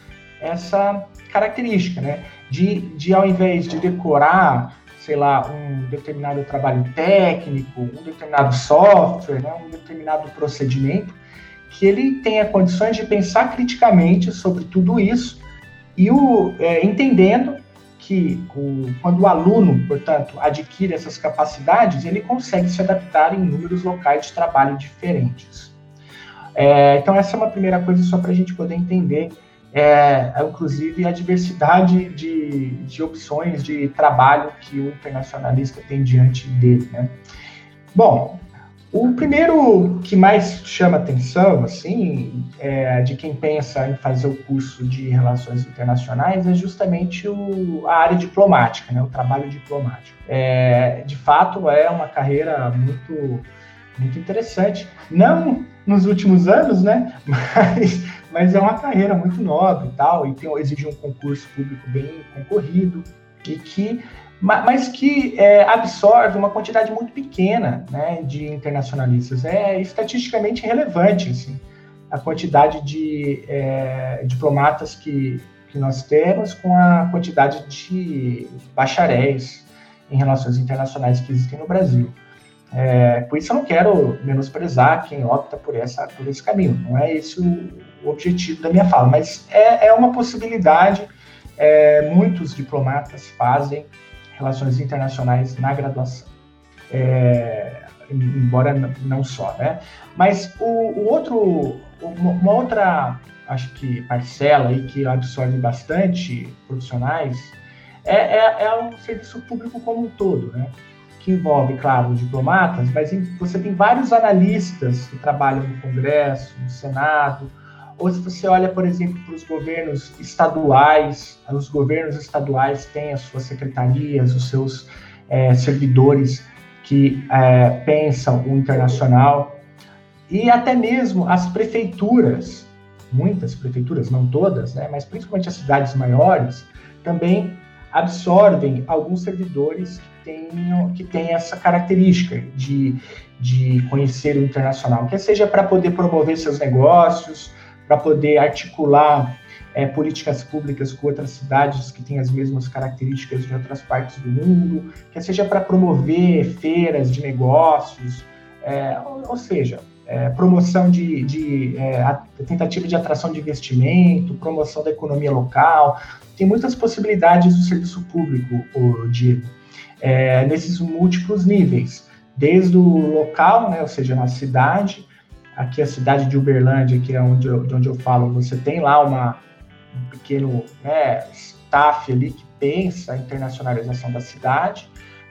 essa característica, né? De, de ao invés de decorar sei lá, um determinado trabalho técnico, um determinado software, né, um determinado procedimento, que ele tenha condições de pensar criticamente sobre tudo isso e o, é, entendendo que o, quando o aluno, portanto, adquire essas capacidades, ele consegue se adaptar em inúmeros locais de trabalho diferentes. É, então, essa é uma primeira coisa só para a gente poder entender é, inclusive a diversidade de, de opções de trabalho que o internacionalista tem diante dele. Né? Bom, o primeiro que mais chama atenção, assim, é, de quem pensa em fazer o curso de relações internacionais é justamente o, a área diplomática, né, o trabalho diplomático. É, de fato, é uma carreira muito, muito interessante. Não nos últimos anos, né, [laughs] mas mas é uma carreira muito nobre e tal, e tem, exige um concurso público bem concorrido, e que, mas que é, absorve uma quantidade muito pequena né, de internacionalistas. É estatisticamente relevante assim, a quantidade de é, diplomatas que, que nós temos com a quantidade de bacharéis em relações internacionais que existem no Brasil. É, por isso eu não quero menosprezar quem opta por, essa, por esse caminho. Não é esse o, o objetivo da minha fala, mas é, é uma possibilidade. É, muitos diplomatas fazem relações internacionais na graduação, é, embora não só, né? Mas o, o outro, uma outra, acho que parcela aí que absorve bastante profissionais é, é, é o serviço público como um todo, né? que envolve, claro, os diplomatas, mas você tem vários analistas que trabalham no Congresso, no Senado, ou se você olha, por exemplo, para os governos estaduais, os governos estaduais têm as suas secretarias, os seus é, servidores que é, pensam o internacional, e até mesmo as prefeituras, muitas prefeituras, não todas, né, mas principalmente as cidades maiores, também absorvem alguns servidores que têm, que têm essa característica de, de conhecer o internacional, que seja para poder promover seus negócios, para poder articular é, políticas públicas com outras cidades que têm as mesmas características de outras partes do mundo, que seja para promover feiras de negócios, é, ou, ou, seja, é, promoção de, de é, tentativa de atração de investimento, promoção da economia local. Tem muitas possibilidades do serviço público, o Diego, é, nesses múltiplos níveis, desde o local, né, ou seja, na cidade, aqui a cidade de Uberlândia, que é onde eu, de onde eu falo, você tem lá uma, um pequeno né, staff ali que pensa a internacionalização da cidade,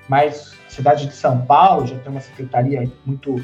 mas a cidade de São Paulo já tem uma secretaria muito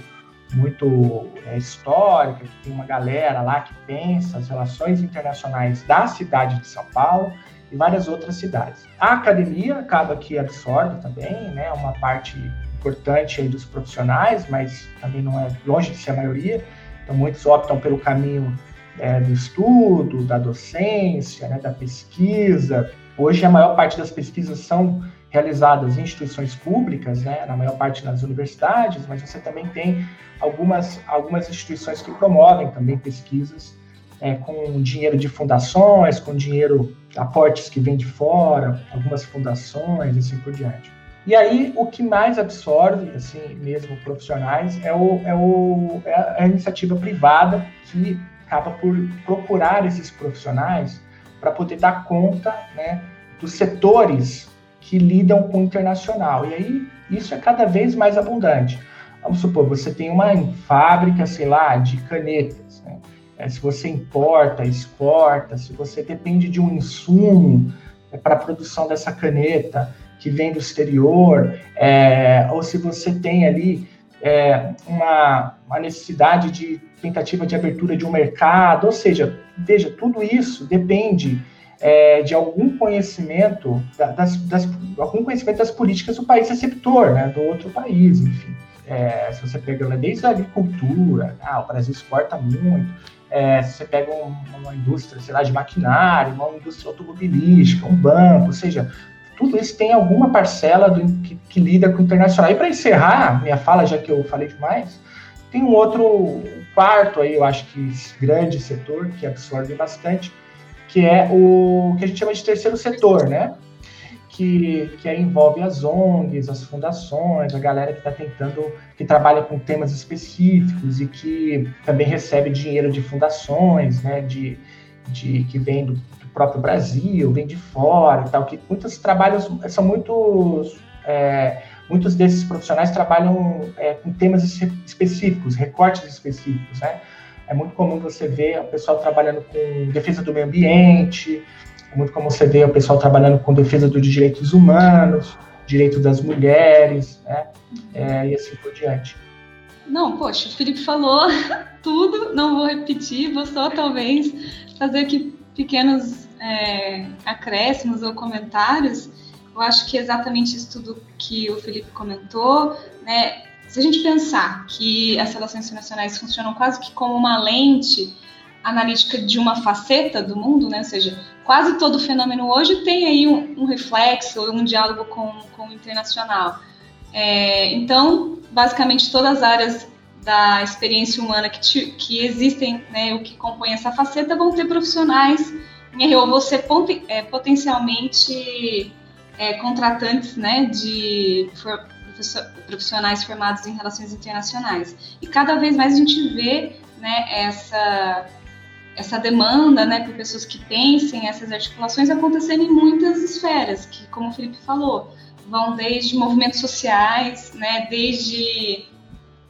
muito é, histórica, que tem uma galera lá que pensa as relações internacionais da cidade de São Paulo e várias outras cidades. A academia acaba que absorve também, né, uma parte importante aí dos profissionais, mas também não é longe de ser a maioria. Então, muitos optam pelo caminho é, do estudo, da docência, né, da pesquisa. Hoje, a maior parte das pesquisas são realizadas em instituições públicas, né, na maior parte nas universidades, mas você também tem algumas, algumas instituições que promovem também pesquisas é, com dinheiro de fundações, com dinheiro, aportes que vêm de fora, algumas fundações e assim por diante. E aí, o que mais absorve, assim, mesmo profissionais, é, o, é, o, é a iniciativa privada que acaba por procurar esses profissionais para poder dar conta né, dos setores que lidam com o internacional. E aí, isso é cada vez mais abundante. Vamos supor, você tem uma fábrica, sei lá, de canetas. Né? é, se você importa, exporta, se você depende de um insumo é, para a produção dessa caneta que vem do exterior, é, ou se você tem ali é, uma, uma, necessidade de tentativa de abertura de um mercado, ou seja, veja, tudo isso depende é, de algum conhecimento das, das, algum conhecimento das políticas do país receptor, né, do outro país, enfim. É, se você pega desde a agricultura, ah, o Brasil exporta muito, é, se você pega um, uma indústria, sei lá, de maquinário, uma indústria automobilística, um banco, ou seja, tudo isso tem alguma parcela do, que, que, lida com o internacional. E para encerrar minha fala, já que eu falei demais, tem um outro quarto aí, eu acho que grande setor que absorve bastante, que é o que a gente chama de terceiro setor, né? Que, que envolve as ONGs, as fundações, a galera que está tentando, que trabalha com temas específicos e que também recebe dinheiro de fundações, né? De, de que vem do, próprio Brasil, vem de fora e tal, que muitos trabalhos são muitos. É, muitos desses profissionais trabalham é, com temas específicos, recortes específicos, né? É muito comum você ver o pessoal trabalhando com defesa do meio ambiente, é muito comum você ver o pessoal trabalhando com defesa dos direitos humanos, direito das mulheres, né? É, e assim por diante. Não, poxa, o Felipe falou [laughs] tudo, não vou repetir, vou só talvez fazer aqui pequenos é, acréscimos ou comentários. Eu acho que é exatamente isso tudo que o Felipe comentou, né? Se a gente pensar que as relações internacionais funcionam quase que como uma lente analítica de uma faceta do mundo, né? Ou seja, quase todo fenômeno hoje tem aí um, um reflexo, um diálogo com, com o internacional. É, então, basicamente, todas as áreas da experiência humana que, te, que existem, né, o que compõe essa faceta, vão ter profissionais RO, vão ser é, potencialmente é, contratantes né, de for, profissionais formados em relações internacionais. E cada vez mais a gente vê né, essa, essa demanda né, por pessoas que pensem essas articulações acontecendo em muitas esferas, que, como o Felipe falou, vão desde movimentos sociais, né, desde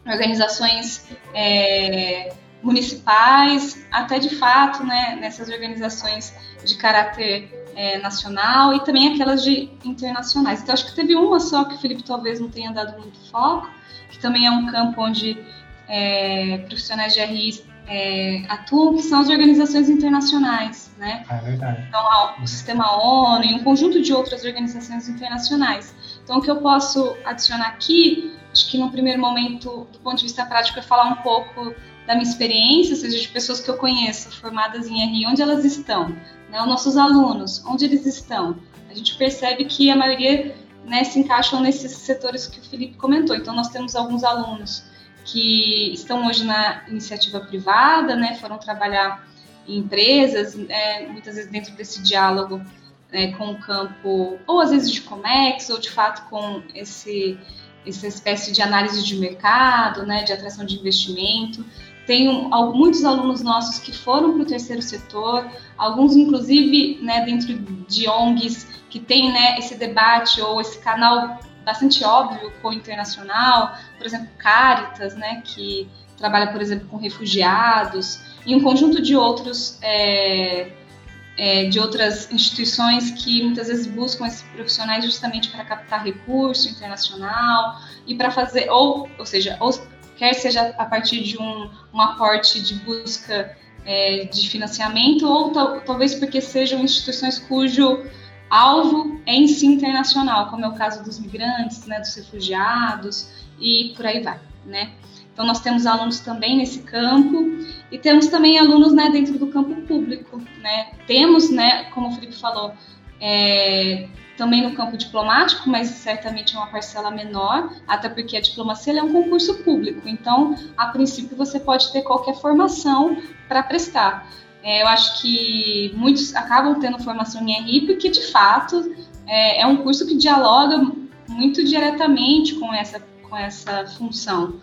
organizações é, municipais, até de fato, né, nessas organizações de caráter é, nacional e também aquelas de internacionais. Então, acho que teve uma só que o Felipe talvez não tenha dado muito foco, que também é um campo onde é, profissionais de RI é, atuam, que são as organizações internacionais, né? É verdade. Então, o Sistema ONU e um conjunto de outras organizações internacionais. Então, o que eu posso adicionar aqui Acho que no primeiro momento, do ponto de vista prático, é falar um pouco da minha experiência, seja, de pessoas que eu conheço formadas em RI, onde elas estão, né? Os nossos alunos, onde eles estão. A gente percebe que a maioria né, se encaixam nesses setores que o Felipe comentou. Então, nós temos alguns alunos que estão hoje na iniciativa privada, né, foram trabalhar em empresas, é, muitas vezes dentro desse diálogo né, com o campo, ou às vezes de Comex, ou de fato com esse essa espécie de análise de mercado, né, de atração de investimento. Tenho muitos alunos nossos que foram para o terceiro setor, alguns inclusive né, dentro de ONGs que tem né, esse debate ou esse canal bastante óbvio com o internacional, por exemplo, Caritas, né, que trabalha, por exemplo, com refugiados, e um conjunto de outros é, é, de outras instituições que muitas vezes buscam esses profissionais justamente para captar recurso internacional e para fazer, ou, ou seja, ou quer seja a partir de um, um aporte de busca é, de financiamento, ou talvez porque sejam instituições cujo alvo é em si internacional, como é o caso dos migrantes, né, dos refugiados e por aí vai, né? Então, nós temos alunos também nesse campo e temos também alunos né, dentro do campo público. Né? Temos, né, como o Felipe falou, é, também no campo diplomático, mas certamente é uma parcela menor, até porque a diplomacia é um concurso público. Então, a princípio, você pode ter qualquer formação para prestar. É, eu acho que muitos acabam tendo formação em RI porque, de fato, é, é um curso que dialoga muito diretamente com essa, com essa função.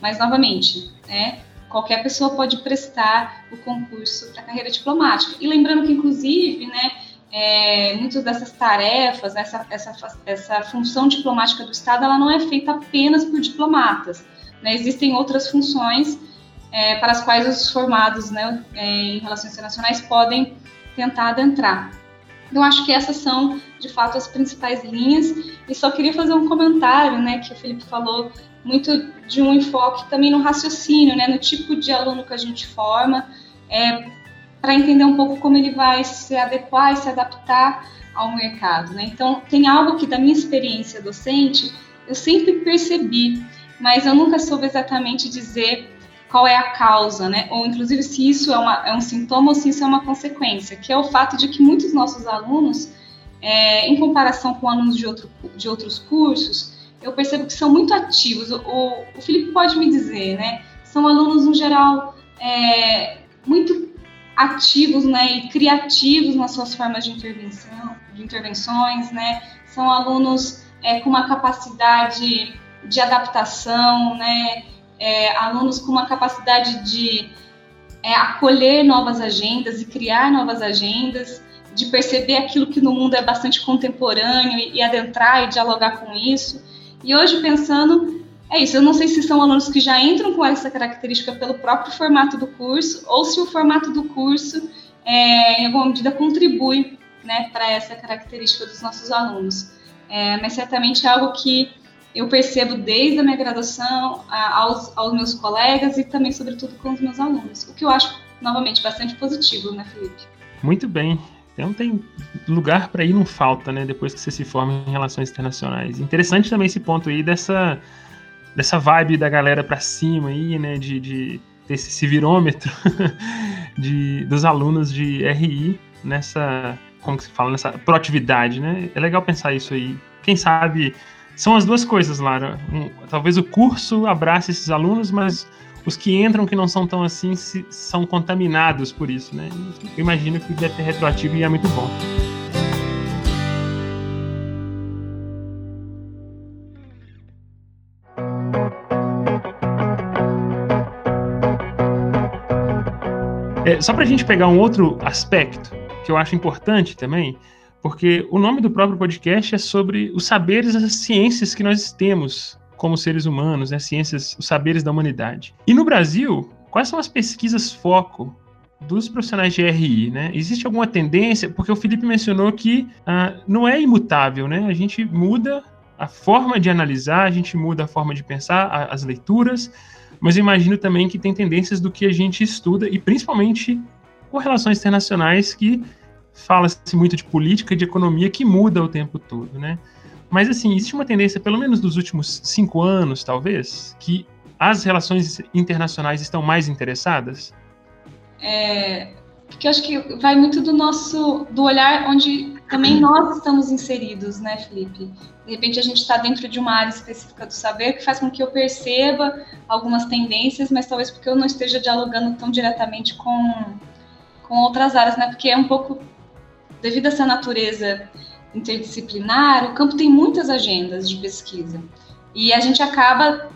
Mas, novamente, né, qualquer pessoa pode prestar o concurso para carreira diplomática. E lembrando que, inclusive, né, é, muitas dessas tarefas, essa, essa, essa função diplomática do Estado, ela não é feita apenas por diplomatas. Né? Existem outras funções é, para as quais os formados né, é, em relações internacionais podem tentar adentrar. Eu acho que essas são, de fato, as principais linhas. E só queria fazer um comentário, né, que o Felipe falou muito de um enfoque também no raciocínio, né, no tipo de aluno que a gente forma, é, para entender um pouco como ele vai se adequar e se adaptar ao mercado. Né? Então, tem algo que da minha experiência docente eu sempre percebi, mas eu nunca soube exatamente dizer qual é a causa, né? Ou inclusive se isso é, uma, é um sintoma ou se isso é uma consequência, que é o fato de que muitos nossos alunos, é, em comparação com alunos de, outro, de outros cursos, eu percebo que são muito ativos. O, o Felipe pode me dizer, né? São alunos, no geral, é, muito ativos né, e criativos nas suas formas de intervenção, de intervenções, né? São alunos é, com uma capacidade de adaptação, né? é, alunos com uma capacidade de é, acolher novas agendas e criar novas agendas, de perceber aquilo que no mundo é bastante contemporâneo e, e adentrar e dialogar com isso. E hoje, pensando, é isso, eu não sei se são alunos que já entram com essa característica pelo próprio formato do curso, ou se o formato do curso, é, em alguma medida, contribui né, para essa característica dos nossos alunos. É, mas certamente é algo que eu percebo desde a minha graduação a, aos, aos meus colegas e também, sobretudo, com os meus alunos. O que eu acho, novamente, bastante positivo, né, Felipe? Muito bem. Então tem lugar para ir, não falta, né? Depois que você se forma em relações internacionais. Interessante também esse ponto aí dessa, dessa vibe da galera para cima aí, né? De, de ter esse virômetro [laughs] de, dos alunos de RI nessa, como que se fala, nessa proatividade, né? É legal pensar isso aí. Quem sabe são as duas coisas, Lara. Um, talvez o curso abrace esses alunos, mas os que entram que não são tão assim se, são contaminados por isso, né? Eu imagino que deve ter retroativo e é muito bom. É, só para a gente pegar um outro aspecto que eu acho importante também, porque o nome do próprio podcast é sobre os saberes, as ciências que nós temos como seres humanos, né? ciências, os saberes da humanidade. E no Brasil, quais são as pesquisas foco dos profissionais de RI, né? Existe alguma tendência? Porque o Felipe mencionou que ah, não é imutável, né? A gente muda a forma de analisar, a gente muda a forma de pensar, a, as leituras, mas imagino também que tem tendências do que a gente estuda, e principalmente com relações internacionais que fala-se muito de política e de economia que muda o tempo todo, né? Mas, assim, existe uma tendência, pelo menos nos últimos cinco anos, talvez, que as relações internacionais estão mais interessadas? É, porque eu acho que vai muito do nosso, do olhar onde também nós estamos inseridos, né, Felipe? De repente a gente está dentro de uma área específica do saber que faz com que eu perceba algumas tendências, mas talvez porque eu não esteja dialogando tão diretamente com, com outras áreas, né? Porque é um pouco devido a essa natureza interdisciplinar, o campo tem muitas agendas de pesquisa e a gente acaba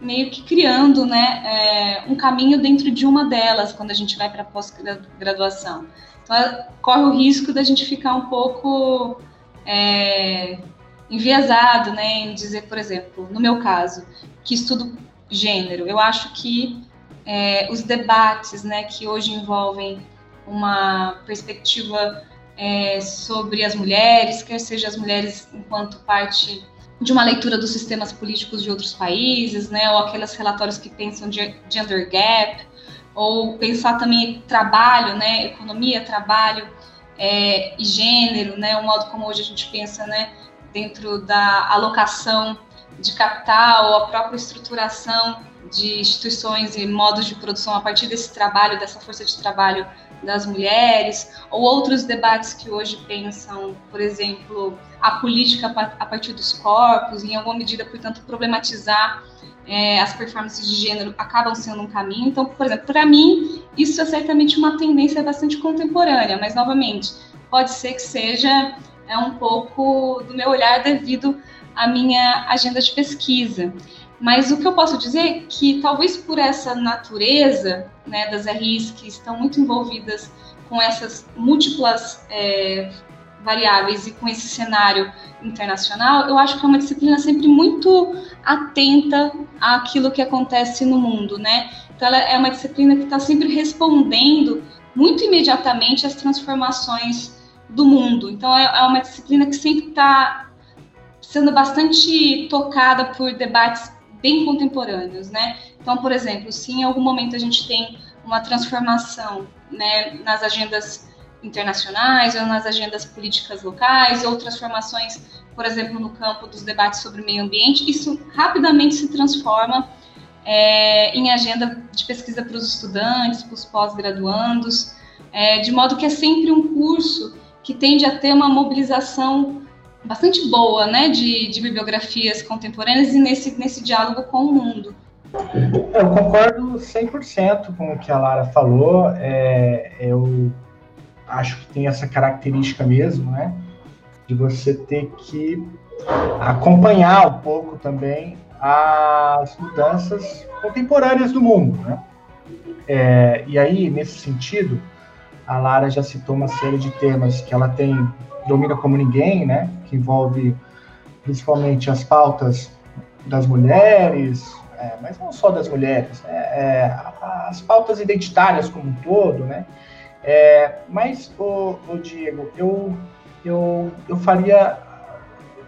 meio que criando né, é, um caminho dentro de uma delas quando a gente vai para a pós-graduação. Então, corre o risco da gente ficar um pouco é, enviesado né, em dizer, por exemplo, no meu caso, que estudo gênero, eu acho que é, os debates né, que hoje envolvem uma perspectiva é, sobre as mulheres, quer seja as mulheres enquanto parte de uma leitura dos sistemas políticos de outros países, né, ou aqueles relatórios que pensam de gender gap, ou pensar também trabalho, né, economia, trabalho é, e gênero, né, o modo como hoje a gente pensa, né, dentro da alocação de capital, a própria estruturação de instituições e modos de produção a partir desse trabalho, dessa força de trabalho das mulheres, ou outros debates que hoje pensam, por exemplo, a política a partir dos corpos, em alguma medida, portanto, problematizar é, as performances de gênero acabam sendo um caminho. Então, por exemplo, para mim, isso é certamente uma tendência bastante contemporânea, mas, novamente, pode ser que seja é, um pouco do meu olhar devido à minha agenda de pesquisa. Mas o que eu posso dizer é que talvez por essa natureza né, das RIs que estão muito envolvidas com essas múltiplas é, variáveis e com esse cenário internacional, eu acho que é uma disciplina sempre muito atenta àquilo que acontece no mundo, né? Então, ela é uma disciplina que está sempre respondendo muito imediatamente às transformações do mundo. Então, é, é uma disciplina que sempre está sendo bastante tocada por debates bem contemporâneos, né? Então, por exemplo, se em algum momento a gente tem uma transformação né, nas agendas internacionais ou nas agendas políticas locais ou transformações, por exemplo, no campo dos debates sobre meio ambiente, isso rapidamente se transforma é, em agenda de pesquisa para os estudantes, para os pós-graduandos, é, de modo que é sempre um curso que tende a ter uma mobilização bastante boa né, de, de bibliografias contemporâneas e nesse, nesse diálogo com o mundo. Eu concordo 100% com o que a Lara falou. É, eu acho que tem essa característica mesmo, né? De você ter que acompanhar um pouco também as mudanças contemporâneas do mundo, né? É, e aí, nesse sentido, a Lara já citou uma série de temas que ela tem domina como ninguém, né? Que envolve principalmente as pautas das mulheres, é, mas não só das mulheres, né? é, as pautas identitárias como um todo, né? É, mas, o, o, Diego, eu, eu, eu faria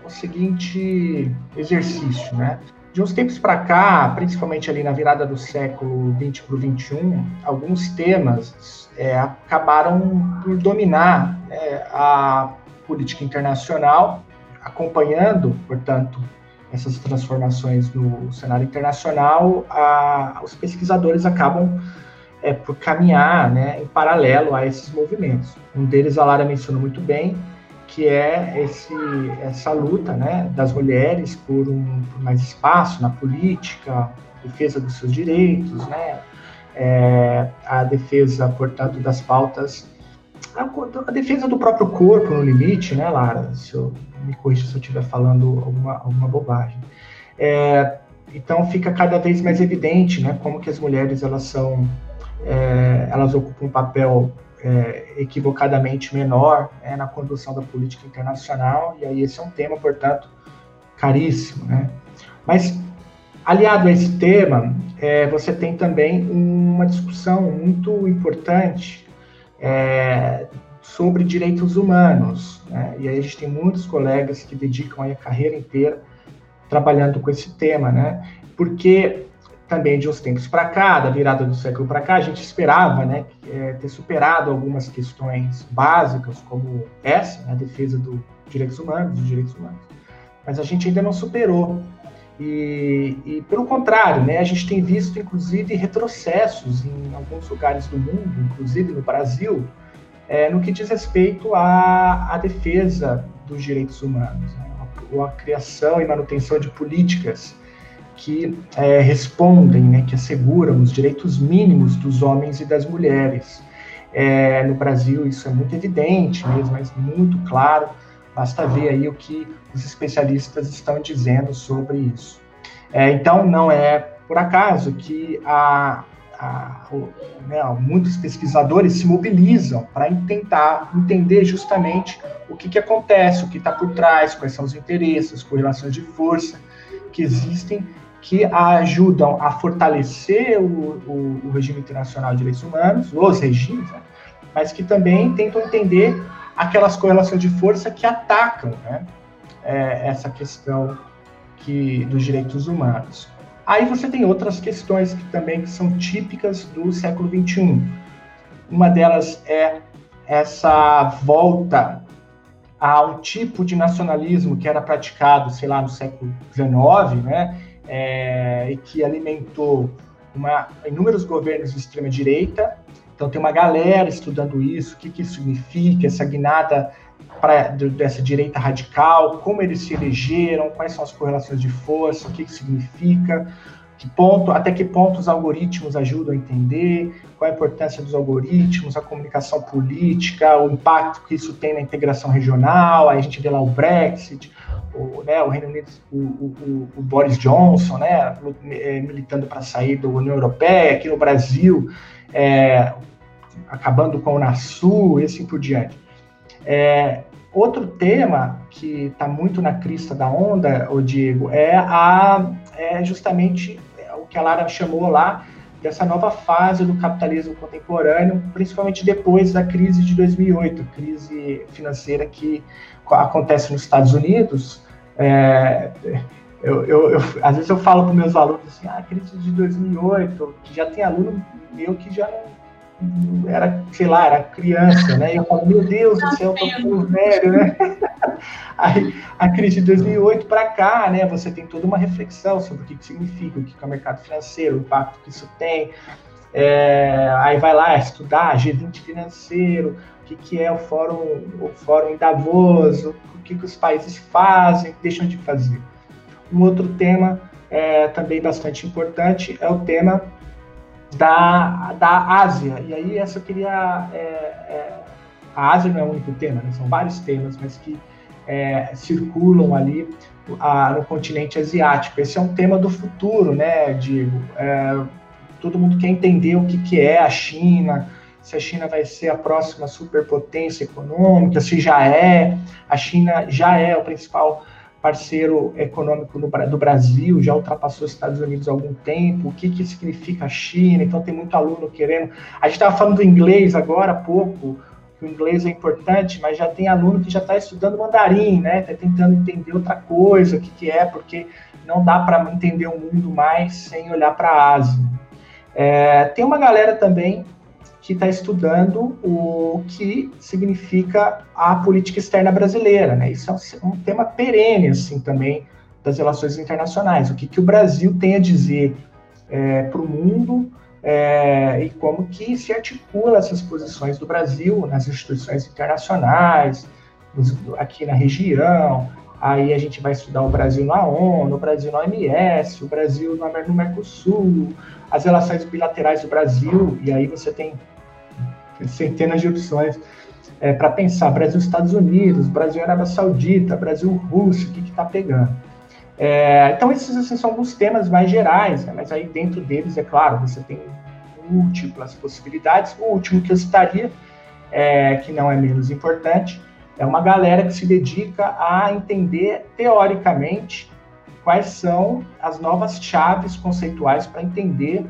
o seguinte exercício, né? De uns tempos para cá, principalmente ali na virada do século 20 para o 21, alguns temas é, acabaram por dominar né, a política internacional, acompanhando, portanto, essas transformações no cenário internacional, a, os pesquisadores acabam é, por caminhar né, em paralelo a esses movimentos. Um deles a Lara mencionou muito bem, que é esse, essa luta né, das mulheres por, um, por mais espaço na política, defesa dos seus direitos, né, é, a defesa, portanto, das pautas, a, defesa do próprio corpo no limite, né, Lara? Se eu, me corrija se eu estiver falando alguma, alguma bobagem. É, então fica cada vez mais evidente, né, como que as mulheres elas são, é, elas ocupam um papel é, equivocadamente menor né, na condução da política internacional, e aí esse é um tema, portanto, caríssimo, né? Mas aliado a esse tema, é, você tem também uma discussão muito importante é, sobre direitos humanos. Né? E aí a gente tem muitos colegas que dedicam a carreira inteira trabalhando com esse tema, né? Porque também de uns tempos para cá, da virada do século para cá, a gente esperava, né, é, ter superado algumas questões básicas como essa, né, a defesa dos direitos humanos, dos direitos humanos. Mas a gente ainda não superou. E, e, pelo contrário, né, a gente tem visto, inclusive, retrocessos em alguns lugares do mundo, inclusive no Brasil, é, no que diz respeito à, à defesa dos direitos humanos, né, ou a criação e manutenção de políticas que é, respondem, né, que asseguram os direitos mínimos dos homens e das mulheres. É, no Brasil isso é muito evidente mesmo, mas muito claro. Basta ver aí o que os especialistas estão dizendo sobre isso. É, então, não é por acaso que a, a, o, né, muitos pesquisadores se mobilizam para tentar entender justamente o que, que acontece, o que está por trás, quais são os interesses, correlações de força que existem que ajudam a fortalecer o, o, o regime internacional de direitos humanos, os regimes, né, mas que também tentam entender aquelas correlações de força que atacam né, é, essa questão que, dos direitos humanos. Aí você tem outras questões que também que são típicas do século XXI. Uma delas é essa volta a um tipo de nacionalismo que era praticado, sei lá, no século XIX, né, é, e que alimentou uma, inúmeros governos de extrema direita, então tem uma galera estudando isso, o que, que isso significa, essa guinada pra, dessa direita radical, como eles se elegeram, quais são as correlações de força, o que, que significa, que ponto, até que ponto os algoritmos ajudam a entender, qual a importância dos algoritmos, a comunicação política, o impacto que isso tem na integração regional, aí a gente vê lá o Brexit, o, né, o Reino Unido, o, o, o Boris Johnson, né, é, militando para sair da União Europeia, aqui no Brasil, é, acabando com o Unasul e assim por diante. É, outro tema que está muito na crista da onda, o Diego, é, a, é justamente o que a Lara chamou lá dessa nova fase do capitalismo contemporâneo, principalmente depois da crise de 2008, crise financeira que acontece nos Estados Unidos. É, eu, eu, eu, às vezes eu falo para meus alunos assim, ah, crise de 2008, que já tem aluno meu que já não era, sei lá, era criança, né? E eu falo, meu Deus do céu, eu tô ficando velho, né? [laughs] Aí, a crise de 2008 para cá, né? Você tem toda uma reflexão sobre o que, que significa, o que, que é o mercado financeiro, o impacto que isso tem. É, aí vai lá estudar G20 financeiro, o que, que é o fórum, o fórum em Davos, o que, que os países fazem, deixam de fazer. Um outro tema é, também bastante importante é o tema da, da Ásia. E aí essa eu queria. É, é, a Ásia não é o único tema, né? são vários temas, mas que é, circulam ali a, no continente asiático. Esse é um tema do futuro, né, Diego? É, todo mundo quer entender o que, que é a China, se a China vai ser a próxima superpotência econômica, se já é. A China já é o principal parceiro econômico do Brasil, já ultrapassou os Estados Unidos há algum tempo, o que, que significa a China, então tem muito aluno querendo. A gente estava falando do inglês agora há pouco, que o inglês é importante, mas já tem aluno que já está estudando mandarim, né? Está tentando entender outra coisa, o que, que é, porque não dá para entender o mundo mais sem olhar para a Ásia. É, tem uma galera também que está estudando o que significa a política externa brasileira, né? Isso é um, um tema perene, assim, também das relações internacionais. O que, que o Brasil tem a dizer é, para o mundo é, e como que se articula essas posições do Brasil nas instituições internacionais, aqui na região. Aí a gente vai estudar o Brasil na ONU, o Brasil na OMS, o Brasil no Mercosul, as relações bilaterais do Brasil, e aí você tem centenas de opções é, para pensar Brasil Estados Unidos, Brasil Arábia Saudita, Brasil Rússia, o que está pegando. É, então esses assim, são alguns temas mais gerais, né? mas aí dentro deles, é claro, você tem múltiplas possibilidades. O último que eu citaria, é, que não é menos importante, é uma galera que se dedica a entender teoricamente quais são as novas chaves conceituais para entender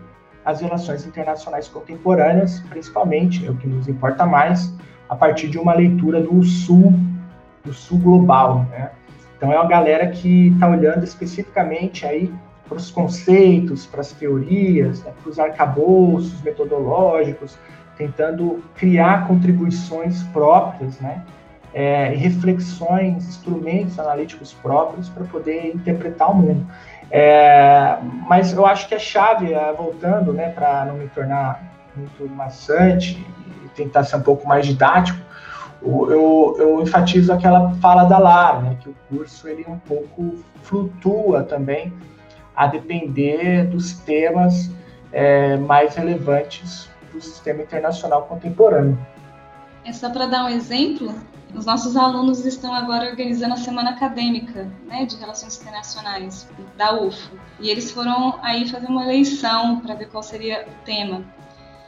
as relações internacionais contemporâneas, principalmente, é o que nos importa mais, a partir de uma leitura do sul, do sul global, né? Então é uma galera que está olhando especificamente aí para os conceitos, para as teorias, né, para os arcabouços metodológicos, tentando criar contribuições próprias, né? É, reflexões, instrumentos analíticos próprios para poder interpretar o mundo. É, mas eu acho que a chave, é, voltando, né, para não me tornar muito maçante e tentar ser um pouco mais didático, eu, eu enfatizo aquela fala da Lara, né, que o curso ele um pouco flutua também a depender dos temas é, mais relevantes do sistema internacional contemporâneo. É só para dar um exemplo, os nossos alunos estão agora organizando a semana acadêmica né, de relações internacionais da UFO. E eles foram aí fazer uma eleição para ver qual seria o tema.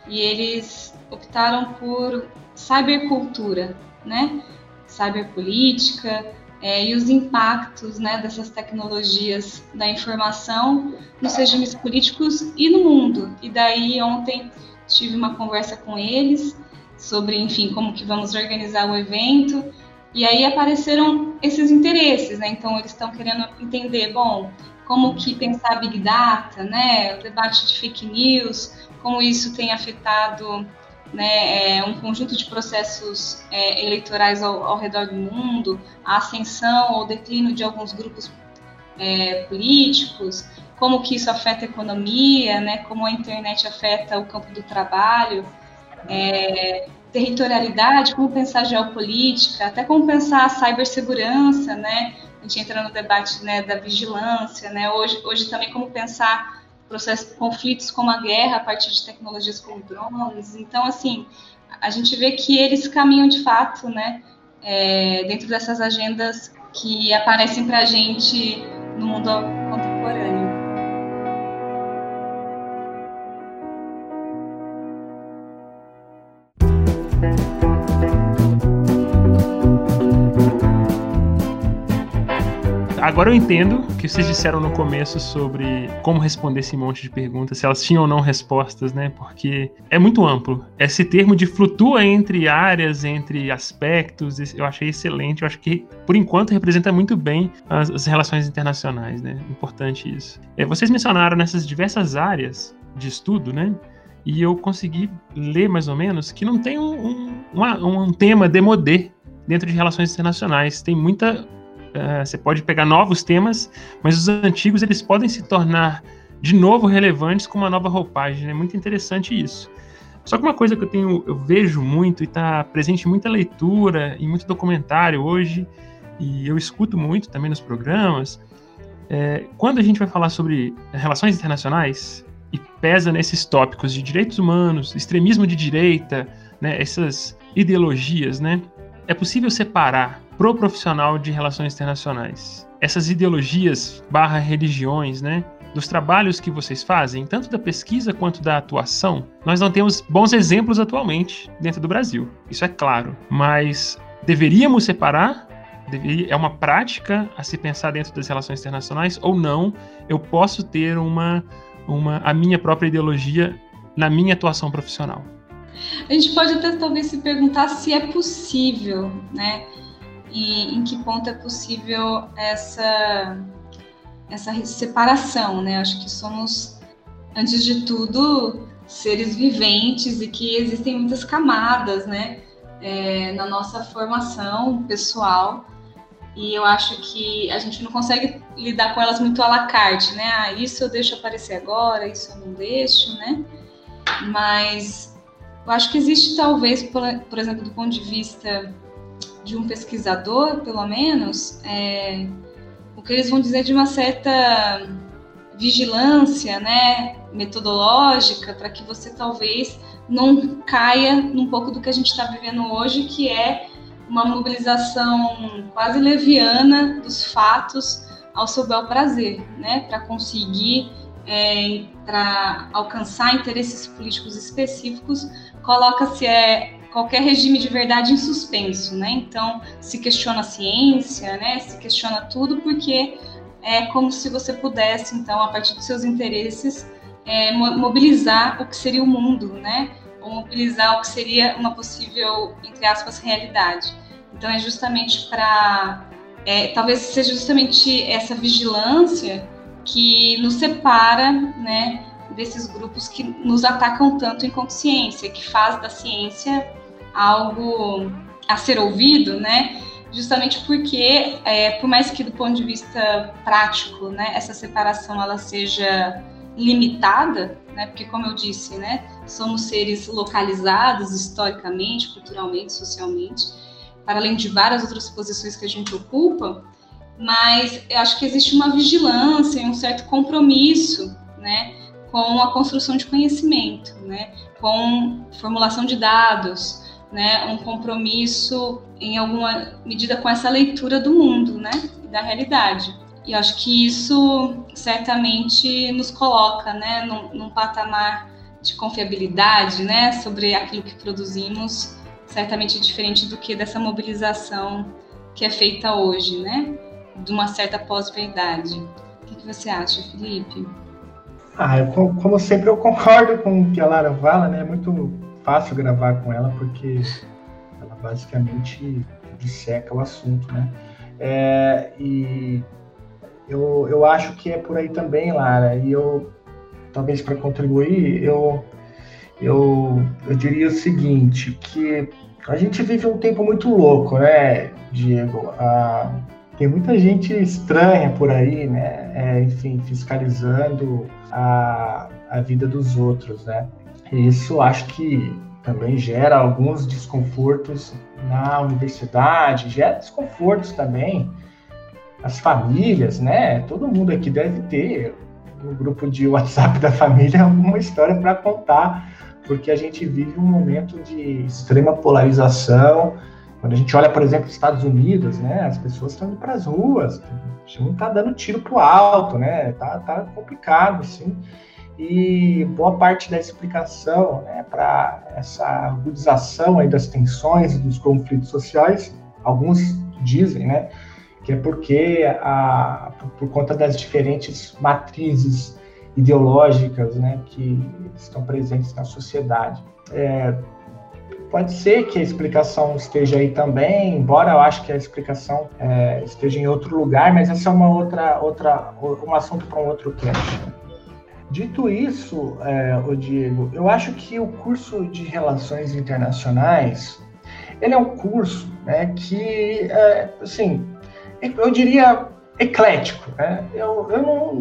E eles optaram por cybercultura, né? Cyberpolítica é, e os impactos né, dessas tecnologias da informação nos regimes políticos e no mundo. E daí ontem tive uma conversa com eles sobre, enfim, como que vamos organizar o evento. E aí apareceram esses interesses, né? Então eles estão querendo entender, bom, como que pensar Big Data, né? O debate de fake news, como isso tem afetado né, é, um conjunto de processos é, eleitorais ao, ao, redor do mundo, a ascensão ou declínio de alguns grupos é, políticos, como que isso afeta a economia, né, como a internet afeta o campo do trabalho é, territorialidade, como pensar geopolítica, até como pensar a cibersegurança, né? A gente entra no debate né, da vigilância, né? Hoje, hoje também como pensar processos, conflitos como a guerra a partir de tecnologias como drones. Então, assim, a gente vê que eles caminham de fato, né? É, dentro dessas agendas que aparecem para a gente no mundo contemporâneo. Agora eu entendo que vocês disseram no começo sobre como responder esse monte de perguntas, se elas tinham ou não respostas, né? Porque é muito amplo. Esse termo de flutua entre áreas, entre aspectos, eu achei excelente. Eu acho que, por enquanto, representa muito bem as, as relações internacionais, né? Importante isso. É, vocês mencionaram nessas diversas áreas de estudo, né? E eu consegui ler mais ou menos que não tem um, um, um tema demodê dentro de relações internacionais. Tem muita Uh, você pode pegar novos temas, mas os antigos eles podem se tornar de novo relevantes com uma nova roupagem. É muito interessante isso. Só que uma coisa que eu tenho, eu vejo muito e está presente em muita leitura e muito documentário hoje, e eu escuto muito também nos programas, é, quando a gente vai falar sobre relações internacionais e pesa nesses tópicos de direitos humanos, extremismo de direita, né, essas ideologias, né, é possível separar pro profissional de relações internacionais. Essas ideologias barra religiões, né? Dos trabalhos que vocês fazem, tanto da pesquisa quanto da atuação, nós não temos bons exemplos atualmente dentro do Brasil. Isso é claro. Mas deveríamos separar? É uma prática a se pensar dentro das relações internacionais ou não? Eu posso ter uma, uma a minha própria ideologia na minha atuação profissional. A gente pode até talvez se perguntar se é possível, né? e em que ponto é possível essa essa separação, né? Acho que somos antes de tudo seres viventes e que existem muitas camadas, né? É, na nossa formação pessoal e eu acho que a gente não consegue lidar com elas muito à la carte, né? Ah, isso eu deixo aparecer agora, isso eu não deixo, né? Mas eu acho que existe talvez, por, por exemplo, do ponto de vista de um pesquisador, pelo menos, é, o que eles vão dizer de uma certa vigilância, né, metodológica, para que você talvez não caia num pouco do que a gente está vivendo hoje, que é uma mobilização quase leviana dos fatos ao seu bel prazer, né, para conseguir, é, para alcançar interesses políticos específicos, coloca-se é, qualquer regime de verdade em suspenso, né? Então, se questiona a ciência, né? Se questiona tudo porque é como se você pudesse, então, a partir dos seus interesses, é, mobilizar o que seria o mundo, né? Ou mobilizar o que seria uma possível, entre aspas, realidade. Então, é justamente para, é, talvez seja justamente essa vigilância que nos separa, né? desses grupos que nos atacam tanto em consciência, que faz da ciência algo a ser ouvido, né? Justamente porque, é, por mais que do ponto de vista prático, né, essa separação ela seja limitada, né? Porque como eu disse, né, somos seres localizados historicamente, culturalmente, socialmente, para além de várias outras posições que a gente ocupa, mas eu acho que existe uma vigilância e um certo compromisso, né, com a construção de conhecimento, né, com formulação de dados, né, um compromisso em alguma medida com essa leitura do mundo, né, da realidade. E acho que isso certamente nos coloca, né, num, num patamar de confiabilidade, né, sobre aquilo que produzimos, certamente diferente do que dessa mobilização que é feita hoje, né, de uma certa pós-verdade. O que, que você acha, Felipe? Ah, eu, como sempre, eu concordo com o que a Lara fala, né? É muito fácil gravar com ela porque ela basicamente disseca o assunto, né? É, e eu, eu acho que é por aí também, Lara. E eu, talvez para contribuir, eu, eu, eu diria o seguinte, que a gente vive um tempo muito louco, né, Diego? Ah, tem muita gente estranha por aí, né? É, enfim, fiscalizando a, a vida dos outros, né? Isso acho que também gera alguns desconfortos na universidade, gera desconfortos também as famílias, né? Todo mundo aqui deve ter no grupo de WhatsApp da família alguma história para contar, porque a gente vive um momento de extrema polarização. Quando a gente olha, por exemplo, os Estados Unidos, né? As pessoas estão indo para as ruas, não está dando tiro para o alto, né? Tá, tá complicado, assim e boa parte da explicação né, para essa agudização aí das tensões dos conflitos sociais, alguns dizem né, que é porque, a, por, conta das diferentes matrizes ideológicas né, que estão presentes na sociedade. É, pode ser que a explicação esteja aí também, embora eu acho que a explicação é, esteja em outro lugar, mas essa é uma outra, outra um assunto para um outro cast. Dito isso, é, o Diego, eu acho que o curso de Relações Internacionais ele é um curso né, que, é, assim, eu diria eclético. Né? Eu, eu não,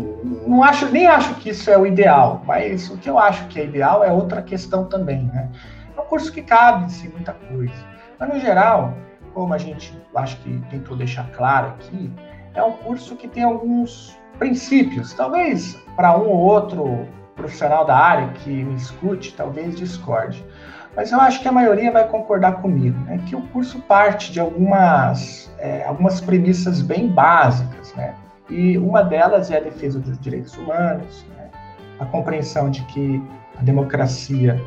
não acho, nem acho que isso é o ideal, mas o que eu acho que é ideal é outra questão também. Né? É um curso que cabe-se muita coisa. Mas, no geral, como a gente acho que tentou deixar claro aqui, é um curso que tem alguns princípios. Talvez para um ou outro profissional da área que me escute, talvez discorde. Mas eu acho que a maioria vai concordar comigo, né? Que o curso parte de algumas, é, algumas premissas bem básicas, né? E uma delas é a defesa dos direitos humanos, né? a compreensão de que a democracia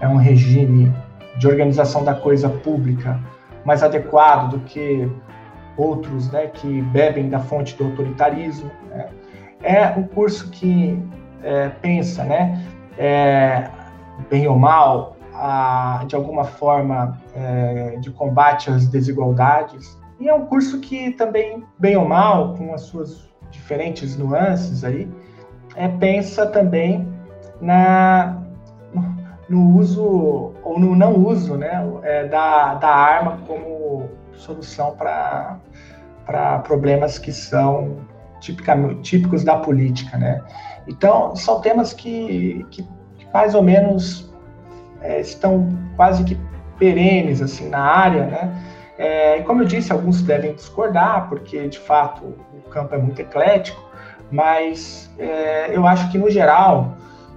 é um regime de organização da coisa pública mais adequado do que outros né, que bebem da fonte do autoritarismo. Né? É um curso que é, pensa, né, é, bem ou mal, a, de alguma forma é, de combate às desigualdades. E é um curso que também, bem ou mal, com as suas diferentes nuances aí, é, pensa também na, no uso ou no não uso né, é, da, da arma como solução para problemas que são típicos da política. Né? Então, são temas que, que mais ou menos é, estão quase que perenes assim na área, né? É, e como eu disse, alguns devem discordar, porque de fato o campo é muito eclético, mas é, eu acho que no geral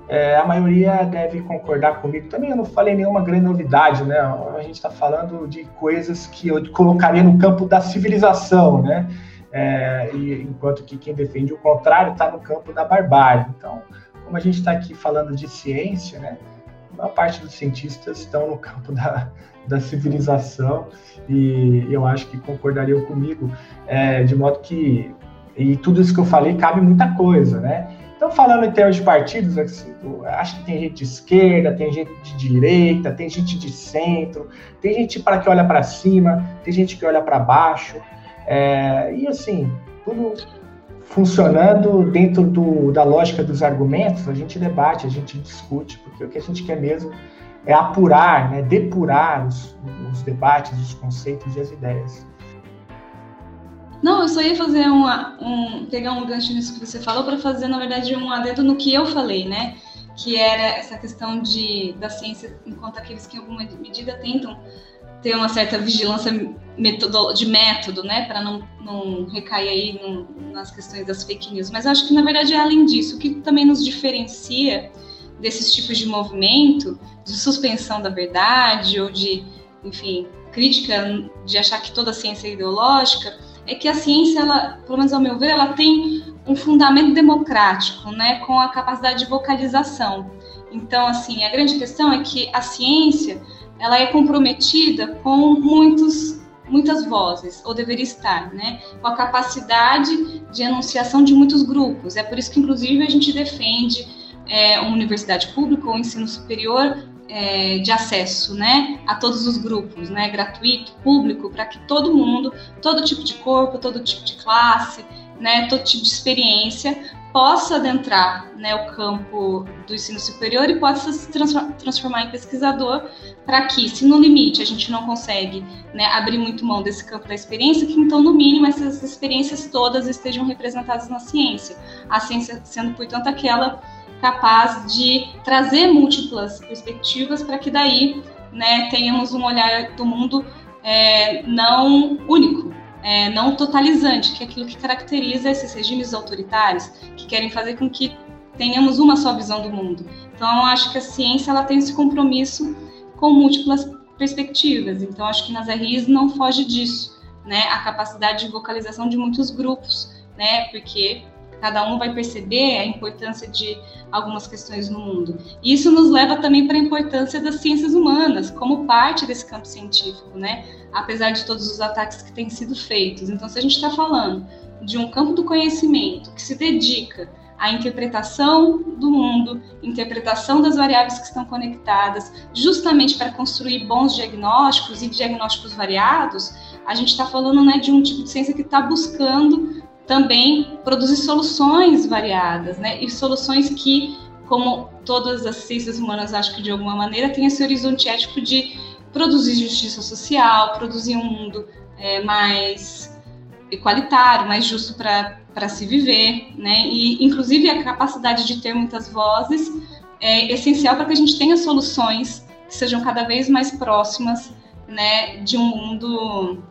é, a maioria deve concordar comigo. Também eu não falei nenhuma grande novidade, né? A gente está falando de coisas que eu colocaria no campo da civilização, né? É, e, enquanto que quem defende o contrário está no campo da barbárie. Então, como a gente está aqui falando de ciência, né? Maior parte dos cientistas estão no campo da, da civilização e eu acho que concordariam comigo, é, de modo que, e tudo isso que eu falei cabe muita coisa, né? Então, falando em termos de partidos, acho que tem gente de esquerda, tem gente de direita, tem gente de centro, tem gente para que olha para cima, tem gente que olha para baixo, é, e assim, tudo funcionando dentro do, da lógica dos argumentos, a gente debate, a gente discute, porque o que a gente quer mesmo é apurar, né, depurar os, os debates, os conceitos e as ideias. Não, eu só ia fazer uma, um, pegar um gancho nisso que você falou para fazer, na verdade, um adendo no que eu falei, né? Que era essa questão de, da ciência, enquanto aqueles que em alguma medida tentam ter uma certa vigilância de método, né, para não, não recair aí no, nas questões das fake news. Mas acho que, na verdade, é além disso, o que também nos diferencia desses tipos de movimento, de suspensão da verdade ou de, enfim, crítica de achar que toda ciência é ideológica, é que a ciência, ela, pelo menos ao meu ver, ela tem um fundamento democrático, né, com a capacidade de vocalização. Então, assim, a grande questão é que a ciência ela é comprometida com muitos, muitas vozes, ou deveria estar, né? Com a capacidade de enunciação de muitos grupos. É por isso que, inclusive, a gente defende é, uma universidade pública ou ensino superior é, de acesso, né, a todos os grupos, né, gratuito, público, para que todo mundo, todo tipo de corpo, todo tipo de classe, né, todo tipo de experiência possa adentrar né, o campo do ensino superior e possa se transformar em pesquisador para que, se no limite a gente não consegue né, abrir muito mão desse campo da experiência, que então, no mínimo, essas experiências todas estejam representadas na ciência. A ciência sendo, portanto, aquela capaz de trazer múltiplas perspectivas para que daí né, tenhamos um olhar do mundo é, não único, é, não totalizante, que é aquilo que caracteriza esses regimes autoritários, que querem fazer com que tenhamos uma só visão do mundo. Então, eu acho que a ciência ela tem esse compromisso com múltiplas perspectivas. Então, acho que nas RIs não foge disso, né? A capacidade de vocalização de muitos grupos, né? Porque Cada um vai perceber a importância de algumas questões no mundo. Isso nos leva também para a importância das ciências humanas como parte desse campo científico, né? Apesar de todos os ataques que têm sido feitos. Então, se a gente está falando de um campo do conhecimento que se dedica à interpretação do mundo, interpretação das variáveis que estão conectadas, justamente para construir bons diagnósticos e diagnósticos variados, a gente está falando né, de um tipo de ciência que está buscando também produzir soluções variadas, né, e soluções que, como todas as ciências humanas, acho que de alguma maneira, tem esse horizonte ético de produzir justiça social, produzir um mundo é, mais igualitário, mais justo para se viver, né? E inclusive a capacidade de ter muitas vozes é essencial para que a gente tenha soluções que sejam cada vez mais próximas, né, de um mundo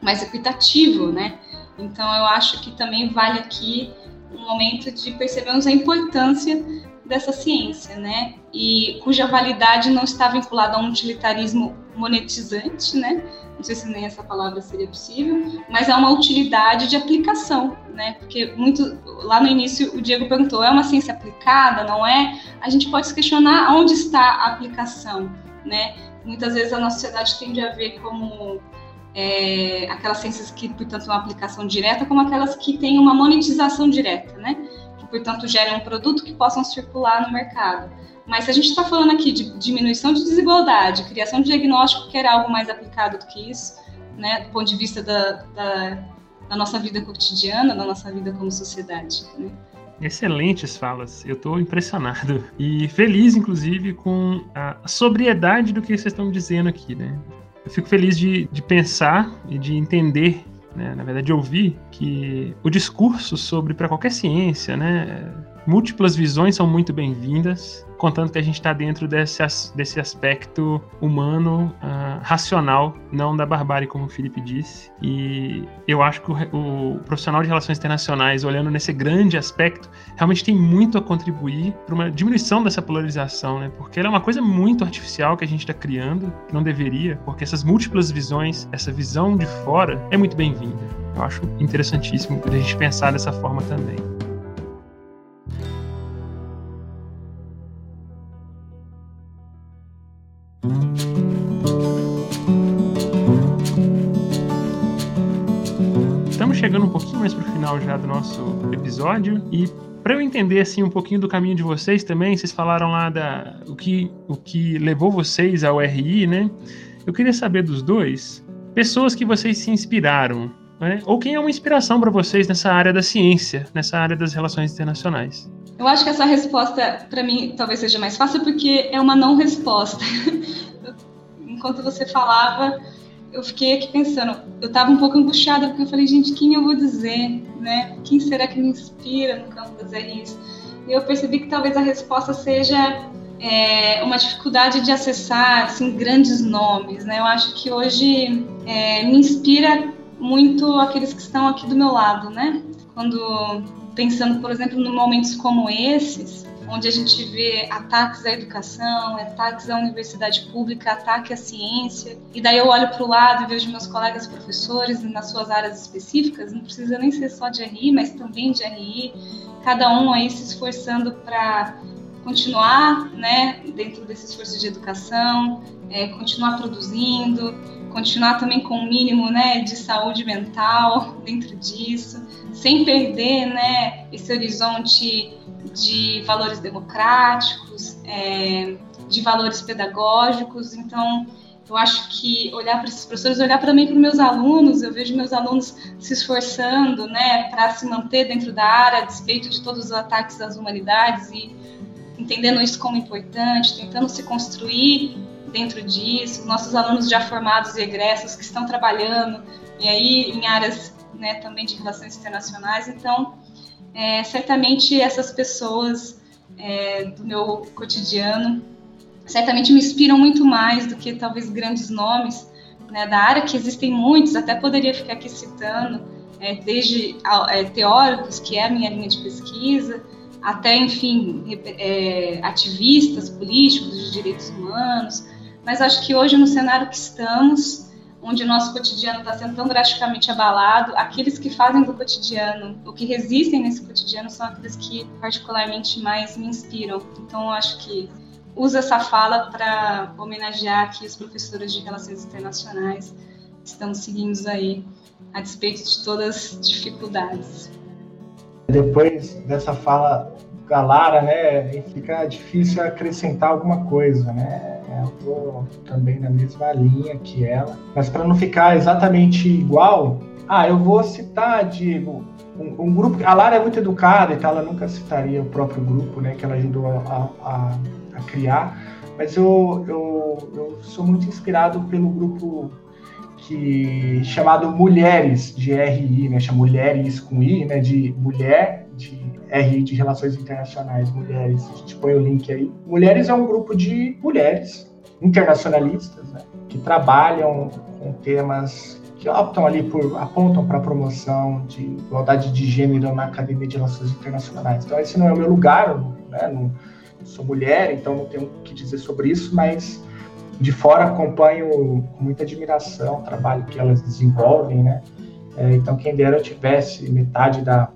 mais equitativo, né? Então eu acho que também vale aqui um momento de percebermos a importância dessa ciência, né? E cuja validade não está vinculada a um utilitarismo monetizante, né? Não sei se nem essa palavra seria possível, mas é uma utilidade de aplicação, né? Porque muito lá no início o Diego perguntou, é uma ciência aplicada, não é? A gente pode se questionar onde está a aplicação, né? Muitas vezes a nossa sociedade tende a ver como é, aquelas ciências que, portanto, uma aplicação direta, como aquelas que têm uma monetização direta, né? Que, portanto, gerem um produto que possam circular no mercado. Mas se a gente está falando aqui de diminuição de desigualdade, criação de diagnóstico, que era algo mais aplicado do que isso, né, do ponto de vista da, da, da nossa vida cotidiana, da nossa vida como sociedade. Né? Excelentes falas, eu estou impressionado e feliz, inclusive, com a sobriedade do que vocês estão dizendo aqui, né? Eu fico feliz de, de pensar e de entender, né, na verdade, de ouvir que o discurso sobre para qualquer ciência, né, múltiplas visões são muito bem-vindas contanto que a gente está dentro desse, desse aspecto humano, uh, racional, não da barbárie, como o Felipe disse. E eu acho que o, o, profissional de relações internacionais, olhando nesse grande aspecto, realmente tem muito a contribuir para uma diminuição dessa polarização, né? Porque ela é uma coisa muito artificial que a gente está criando, que não deveria, porque essas múltiplas visões, essa visão de fora, é muito bem-vinda. Eu acho interessantíssimo a gente pensar dessa forma também. Estamos chegando um pouquinho mais para o final já do nosso episódio e para eu entender assim um pouquinho do caminho de vocês também, vocês falaram lá da o que o que levou vocês ao RI, né? Eu queria saber dos dois pessoas que vocês se inspiraram, né? Ou quem é uma inspiração para vocês nessa área da ciência, nessa área das relações internacionais. Eu acho que essa resposta, para mim, talvez seja mais fácil, porque é uma não resposta. [laughs] Enquanto você falava, eu fiquei aqui pensando, eu estava um pouco angustiada, porque eu falei, gente, quem eu vou dizer, né? Quem será que me inspira no campo das RIs? E eu percebi que talvez a resposta seja é, uma dificuldade de acessar assim, grandes nomes, né? Eu acho que hoje é, me inspira muito aqueles que estão aqui do meu lado, né? Quando pensando, por exemplo, em momentos como esses, onde a gente vê ataques à educação, ataques à universidade pública, ataque à ciência, e daí eu olho para o lado e vejo meus colegas professores nas suas áreas específicas, não precisa nem ser só de RI, mas também de RI, cada um aí se esforçando para continuar, né, dentro desse esforço de educação, é, continuar produzindo, continuar também com o um mínimo, né, de saúde mental [laughs] dentro disso, sem perder, né, esse horizonte de valores democráticos, é, de valores pedagógicos. Então, eu acho que olhar para esses professores, olhar também para os meus alunos, eu vejo meus alunos se esforçando, né, para se manter dentro da área, a despeito de todos os ataques às humanidades e entendendo isso como importante, tentando se construir dentro disso, nossos alunos já formados e egressos que estão trabalhando e aí em áreas né, também de relações internacionais. Então, é, certamente essas pessoas é, do meu cotidiano certamente me inspiram muito mais do que talvez grandes nomes né, da área, que existem muitos, até poderia ficar aqui citando, é, desde é, teóricos, que é a minha linha de pesquisa, até, enfim, é, ativistas políticos de direitos humanos, mas acho que hoje, no cenário que estamos, onde o nosso cotidiano está sendo tão drasticamente abalado, aqueles que fazem do cotidiano, o que resistem nesse cotidiano, são aqueles que particularmente mais me inspiram. Então, eu acho que uso essa fala para homenagear aqui os professores de Relações Internacionais que estão seguindo aí, a despeito de todas as dificuldades. Depois dessa fala da Lara, né, fica difícil acrescentar alguma coisa, né? Eu vou também na mesma linha que ela, mas para não ficar exatamente igual, ah, eu vou citar, Diego, um, um, grupo. A Lara é muito educada, então ela nunca citaria o próprio grupo, né, que ela ajudou a, a, a criar. Mas eu, eu, eu sou muito inspirado pelo grupo que chamado Mulheres de RI, né? Chama Mulheres com I, né? De mulher de RI de Relações Internacionais, Mulheres. A gente põe o link aí. Mulheres é um grupo de mulheres internacionalistas, né? Que trabalham com temas que optam ali por apontam para a promoção de igualdade de gênero na Academia de Relações Internacionais. Então esse não é o meu lugar, né? Não, sou mulher, então não tenho o que dizer sobre isso, mas de fora acompanho com muita admiração o trabalho que elas desenvolvem, né? É, então, quem dera eu tivesse metade da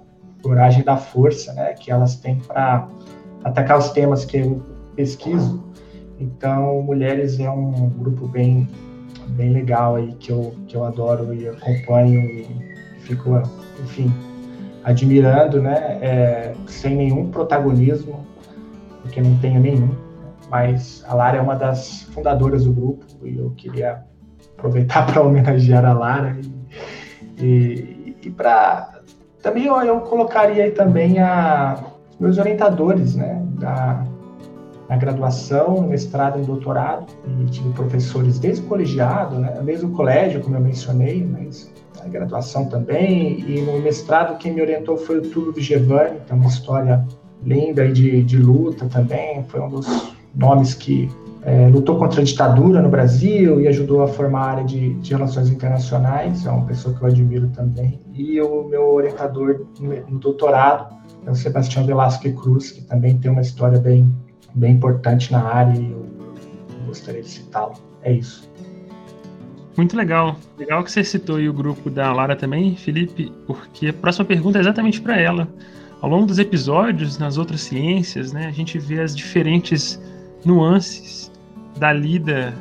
coragem da força, né, que elas têm para atacar os temas que eu pesquiso. Então, Mulheres é um grupo bem bem legal aí que eu que eu adoro e acompanho e fico, enfim, admirando, né, é, sem nenhum protagonismo, porque não tenho nenhum mas a Lara é uma das fundadoras do grupo e eu queria aproveitar [laughs] para homenagear a Lara e, e, e para também eu, colocaria aí também a meus orientadores, né, da na graduação, mestrado e doutorado, e tive professores desde o colegiado, né, colégio, como eu mencionei, mas na graduação também, e no mestrado quem me orientou foi o Túlio Vigevani, que é uma história linda de, de luta também, foi um dos nomes que é, lutou contra a ditadura no Brasil e ajudou a formar a área de, de, relações internacionais, é uma pessoa que eu admiro também. E o meu orientador no doutorado é o Sebastião Velasco Cruz, que também tem uma história bem, bem importante na área e eu, gostaria de citá-lo. É isso. Muito legal. Legal que você citou aí o grupo da Lara também, Felipe, porque a próxima pergunta é exatamente para ela. Ao longo dos episódios, nas outras ciências, né, a gente vê as diferentes nuances da lida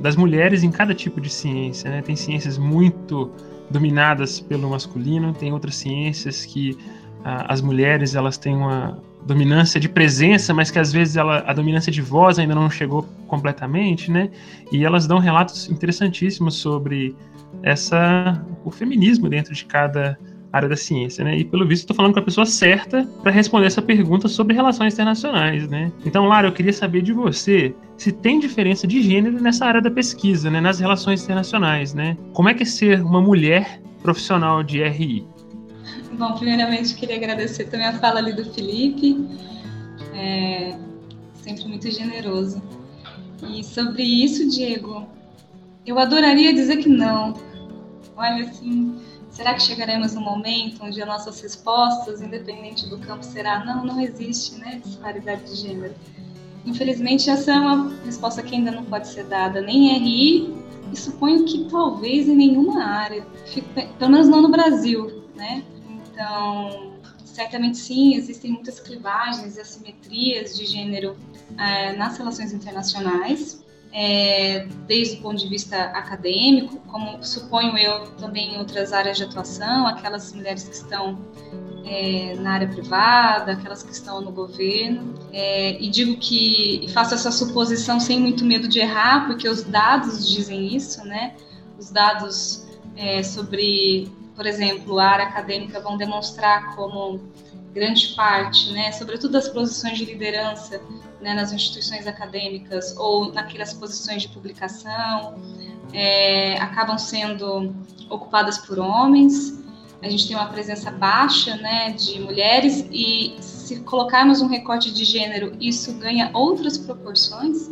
das mulheres em cada tipo de ciência. Né? Tem ciências muito dominadas pelo masculino, tem outras ciências que ah, as mulheres elas têm uma dominância de presença, mas que às vezes ela, a dominância de voz ainda não chegou completamente, né? E elas dão relatos interessantíssimos sobre essa o feminismo dentro de cada área da ciência, né? E pelo visto estou falando com a pessoa certa para responder essa pergunta sobre relações internacionais, né? Então, Lara, eu queria saber de você se tem diferença de gênero nessa área da pesquisa, né? Nas relações internacionais, né? Como é que é ser uma mulher profissional de RI? Bom, primeiramente queria agradecer também a fala ali do Felipe, é sempre muito generoso. E sobre isso, Diego, eu adoraria dizer que não. Olha, assim, Será que chegaremos no momento onde as nossas respostas, independente do campo, será não, não existe né, disparidade de gênero? Infelizmente, essa é uma resposta que ainda não pode ser dada nem em RI e suponho que talvez em nenhuma área, pelo menos não no Brasil, né? Então, certamente sim, existem muitas clivagens e assimetrias de gênero é, nas relações internacionais, é, desde o ponto de vista acadêmico, como suponho eu também em outras áreas de atuação, aquelas mulheres que estão é, na área privada, aquelas que estão no governo. É, e digo que faço essa suposição sem muito medo de errar, porque os dados dizem isso, né? Os dados é, sobre, por exemplo, a área acadêmica vão demonstrar como grande parte, né, sobretudo as posições de liderança né, nas instituições acadêmicas ou naquelas posições de publicação, é, acabam sendo ocupadas por homens. A gente tem uma presença baixa né, de mulheres e se colocarmos um recorte de gênero, isso ganha outras proporções.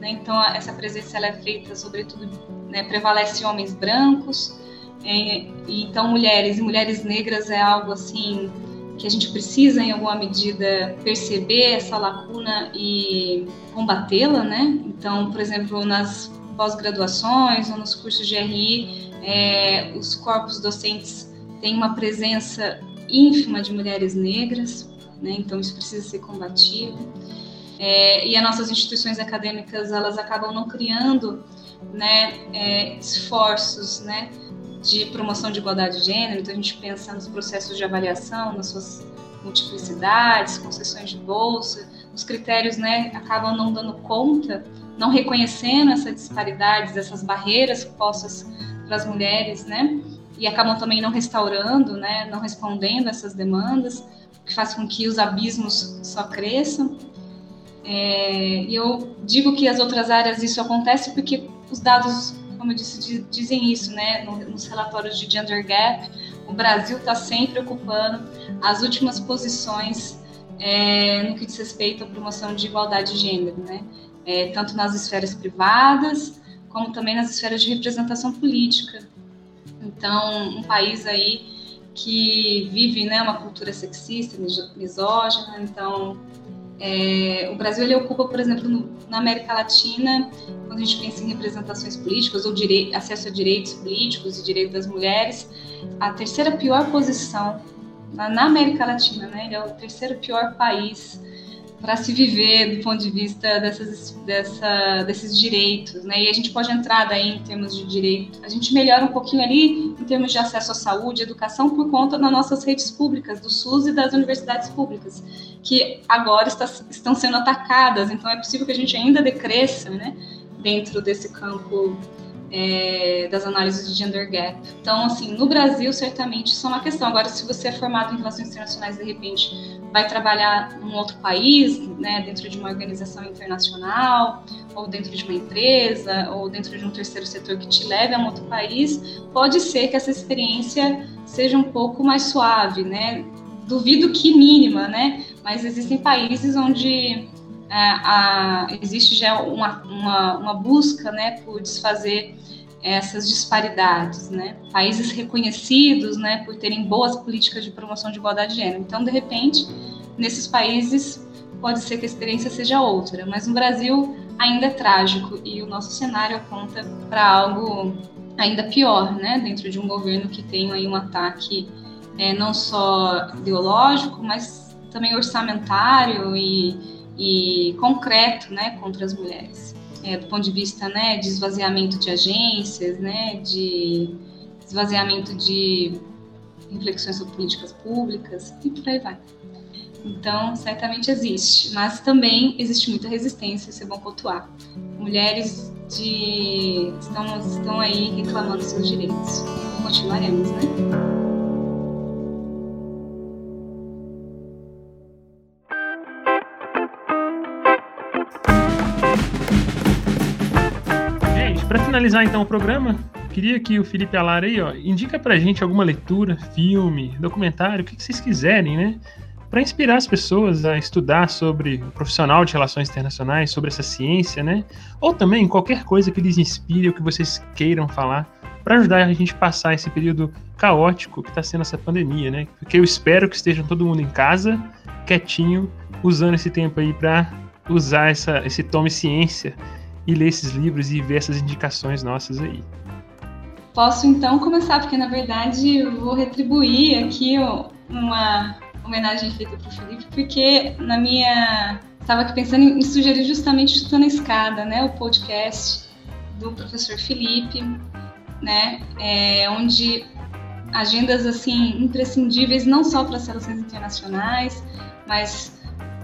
Né? Então, essa presença ela é feita, sobretudo, né, prevalece homens brancos. É, então, mulheres e mulheres negras é algo assim que a gente precisa, em alguma medida, perceber essa lacuna e combatê-la, né? Então, por exemplo, nas pós-graduações ou nos cursos de RI, é, os corpos docentes têm uma presença ínfima de mulheres negras, né? então isso precisa ser combatido. É, e as nossas instituições acadêmicas elas acabam não criando né, é, esforços né, de promoção de igualdade de gênero, então a gente pensa nos processos de avaliação, nas suas multiplicidades, concessões de bolsa, os critérios né, acabam não dando conta, não reconhecendo essas disparidades, essas barreiras postas para as mulheres, né, e acabam também não restaurando, né, não respondendo essas demandas, o que faz com que os abismos só cresçam. É, e eu digo que as outras áreas isso acontece porque os dados, como eu disse, dizem isso, né? Nos relatórios de Gender Gap, o Brasil está sempre ocupando as últimas posições é, no que diz respeito à promoção de igualdade de gênero, né? É, tanto nas esferas privadas, como também nas esferas de representação política. Então, um país aí que vive né, uma cultura sexista, misógina, então é, o Brasil ele ocupa, por exemplo, no, na América Latina, quando a gente pensa em representações políticas ou acesso a direitos políticos e direitos das mulheres, a terceira pior posição na, na América Latina, né? Ele é o terceiro pior país para se viver do ponto de vista dessas, dessa, desses direitos, né? E a gente pode entrar daí em termos de direito. A gente melhora um pouquinho ali em termos de acesso à saúde, educação por conta das nossas redes públicas, do SUS e das universidades públicas, que agora está, estão sendo atacadas. Então é possível que a gente ainda decresça, né? Dentro desse campo é, das análises de gender gap. Então, assim, no Brasil, certamente isso é uma questão. Agora, se você é formado em relações internacionais, de repente, vai trabalhar num outro país, né, dentro de uma organização internacional, ou dentro de uma empresa, ou dentro de um terceiro setor que te leve a um outro país, pode ser que essa experiência seja um pouco mais suave, né? Duvido que mínima, né? Mas existem países onde é, a, existe já uma, uma, uma, busca né, por desfazer essas disparidades, né? Países reconhecidos, né, por terem boas políticas de promoção de igualdade de gênero. Então, de repente, nesses países pode ser que a experiência seja outra, mas no Brasil ainda é trágico e o nosso cenário aponta para algo ainda pior, né, dentro de um governo que tem aí um ataque é, não só ideológico, mas também orçamentário e e concreto né, contra as mulheres. É, do ponto de vista né, de esvaziamento de agências, né, de esvaziamento de reflexões sobre políticas públicas e por aí vai. Então, certamente existe, mas também existe muita resistência, isso é bom pontuar. Mulheres de... estão, estão aí reclamando seus direitos. Continuaremos, né? Finalizar então o programa, queria que o Felipe Alara aí, ó, indica pra gente alguma leitura, filme, documentário, o que, que vocês quiserem, né? Para inspirar as pessoas a estudar sobre o profissional de relações internacionais, sobre essa ciência, né? Ou também qualquer coisa que lhes inspire ou que vocês queiram falar para ajudar a gente a passar esse período caótico que está sendo essa pandemia, né? Porque eu espero que estejam todo mundo em casa, quietinho, usando esse tempo aí para usar essa, esse tome ciência e ler esses livros e ver essas indicações nossas aí. Posso então começar, porque na verdade eu vou retribuir aqui uma homenagem feita para o Felipe, porque na minha. Estava aqui pensando em sugerir justamente Chutando a Escada, né? O podcast do professor Felipe, né? É, onde agendas assim imprescindíveis não só para as relações internacionais, mas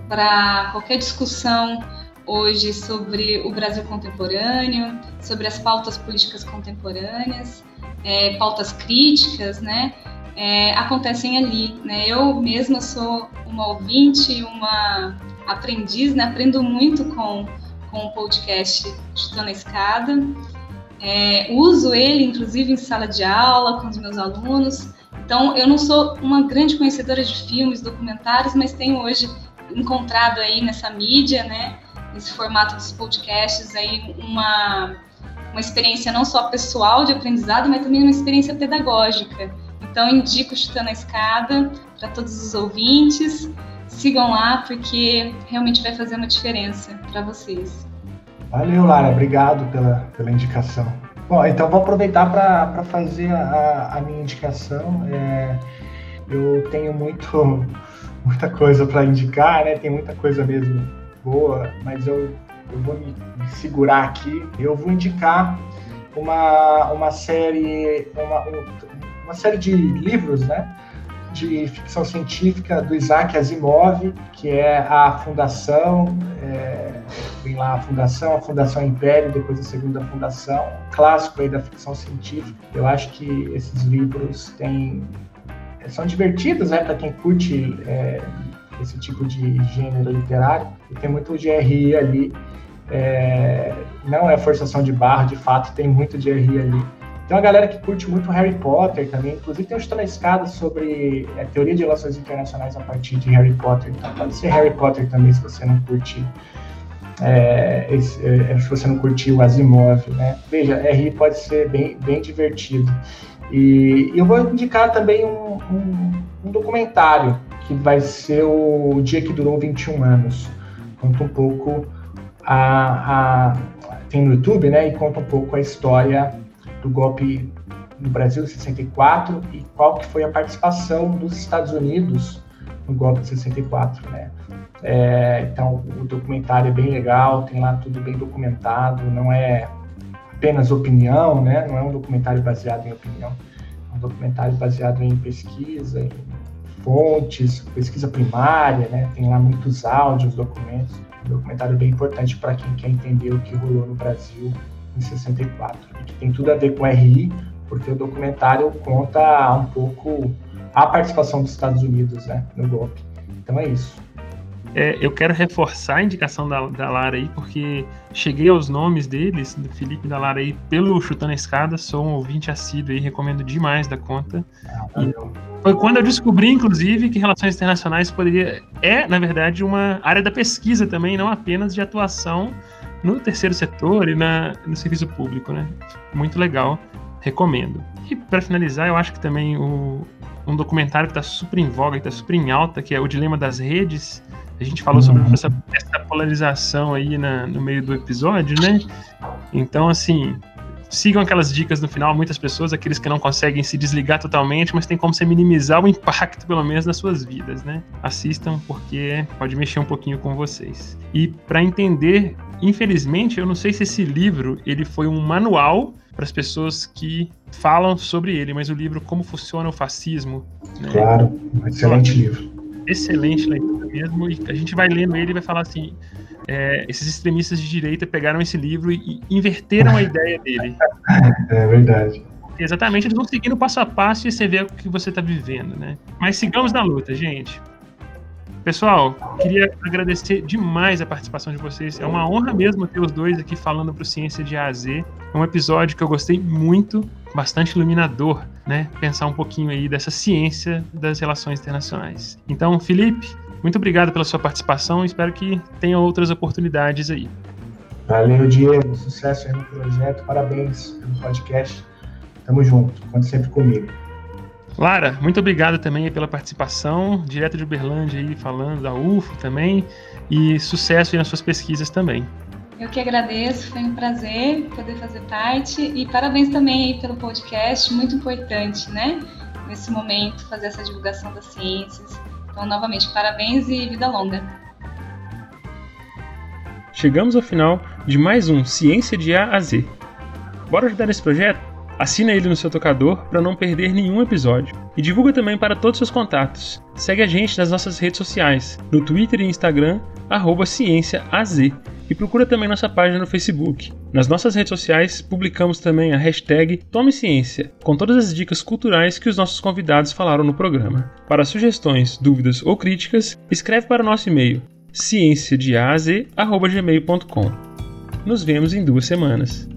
para qualquer discussão hoje sobre o Brasil contemporâneo, sobre as pautas políticas contemporâneas, é, pautas críticas, né? É, acontecem ali, né? Eu mesma sou uma ouvinte, uma aprendiz, né? Aprendo muito com, com o podcast Chutando a Escada. É, uso ele, inclusive, em sala de aula com os meus alunos. Então, eu não sou uma grande conhecedora de filmes, documentários, mas tenho hoje encontrado aí nessa mídia, né? Nesse formato dos podcasts aí uma, uma experiência não só pessoal de aprendizado, mas também uma experiência pedagógica. Então, indico Chutando a Escada para todos os ouvintes. Sigam lá, porque realmente vai fazer uma diferença para vocês. Valeu, Lara. Obrigado pela, pela indicação. Bom, então vou aproveitar para fazer a, a, minha indicação. É, eu tenho muito, [laughs] muita coisa para indicar, né? Tem muita coisa mesmo boa, mas eu, eu vou me, segurar aqui. Eu vou indicar uma, uma série, uma, uma série de livros, né? de ficção científica do Isaac Asimov, que é a Fundação, é, vem lá a Fundação, a Fundação Império, depois a Segunda Fundação, clássico aí da ficção científica. Eu acho que esses livros têm, são divertidos, né, para quem curte é, esse tipo de gênero literário, e tem muito GRI ali, é, não é forçação de barra, de fato tem muito GRI ali, tem uma galera que curte muito Harry Potter também, inclusive tem um Chutando Escada sobre é, teoria de relações internacionais a partir de Harry Potter. Então pode ser Harry Potter também se você não curte. É, esse, é, se você não curtiu o Asimov, né? Veja, RI pode ser bem, bem divertido. E, eu vou indicar também um, um, um, documentário que vai ser o Dia que Durou 21 Anos. Conta um pouco a, a tem no YouTube, né? E conta um pouco a história do golpe no Brasil de 64 e qual que foi a participação dos Estados Unidos no golpe de 64, né? É, então, o documentário é bem legal, tem lá tudo bem documentado, não é apenas opinião, né? Não é um documentário baseado em opinião, é um documentário baseado em pesquisa, em fontes, pesquisa primária, né? Tem lá muitos áudios, documentos. Um documentário bem importante para quem quer entender o que rolou no Brasil em 64, e que tem tudo a ver com RI, porque o documentário conta um pouco a participação dos Estados Unidos né, no golpe. Então é isso. É, eu quero reforçar a indicação da, da Lara aí, porque cheguei aos nomes deles, do Felipe e da Lara aí, pelo Chutando a Escada, sou um ouvinte assíduo aí, recomendo demais da conta. Ah, foi quando eu descobri, inclusive, que relações internacionais poderia é, na verdade, uma área da pesquisa também, não apenas de atuação no terceiro setor e na, no serviço público, né? Muito legal, recomendo. E para finalizar, eu acho que também o, um documentário que está super em voga, que está super em alta, que é O Dilema das Redes. A gente falou sobre uhum. essa, essa polarização aí na, no meio do episódio, né? Então, assim, sigam aquelas dicas no final, muitas pessoas, aqueles que não conseguem se desligar totalmente, mas tem como você minimizar o impacto, pelo menos, nas suas vidas, né? Assistam, porque pode mexer um pouquinho com vocês. E para entender, infelizmente, eu não sei se esse livro ele foi um manual para as pessoas que falam sobre ele, mas o livro Como Funciona o Fascismo. Né? Claro, um excelente livro. Excelente leitura mesmo, e a gente vai lendo ele e vai falar assim: é, esses extremistas de direita pegaram esse livro e, inverteram a [laughs] ideia dele. É verdade. Exatamente, eles vão seguindo passo a passo e você vê o que você está vivendo, né? Mas sigamos na luta, gente. Pessoal, queria agradecer demais a participação de vocês. É uma honra mesmo ter os dois aqui falando para o Ciência de A a Z. É um episódio que eu gostei muito, bastante iluminador, né? Pensar um pouquinho aí dessa ciência das relações internacionais. Então, Felipe, muito obrigado pela sua participação. Espero que tenha outras oportunidades aí. Valeu, Diego. Sucesso aí no projeto. Parabéns pelo podcast. Tamo junto. Conte sempre comigo. Lara, muito obrigado também pela participação, direto de Uberlândia aí, falando da UFO também, e sucesso aí nas suas pesquisas também. Eu que agradeço, foi um prazer poder fazer parte e parabéns também pelo podcast, muito importante, né? Nesse momento, fazer essa divulgação das ciências. Então, novamente, parabéns e vida longa. Chegamos ao final de mais um Ciência de A a Z. Bora ajudar nesse projeto? Assina ele no seu tocador para não perder nenhum episódio. E divulga também para todos os seus contatos. Segue a gente nas nossas redes sociais, no Twitter e Instagram, ciênciaaz. E procura também nossa página no Facebook. Nas nossas redes sociais, publicamos também a hashtag Tome Ciência, com todas as dicas culturais que os nossos convidados falaram no programa. Para sugestões, dúvidas ou críticas, escreve para o nosso e-mail ciênciadeaz.gmail.com. Nos vemos em duas semanas.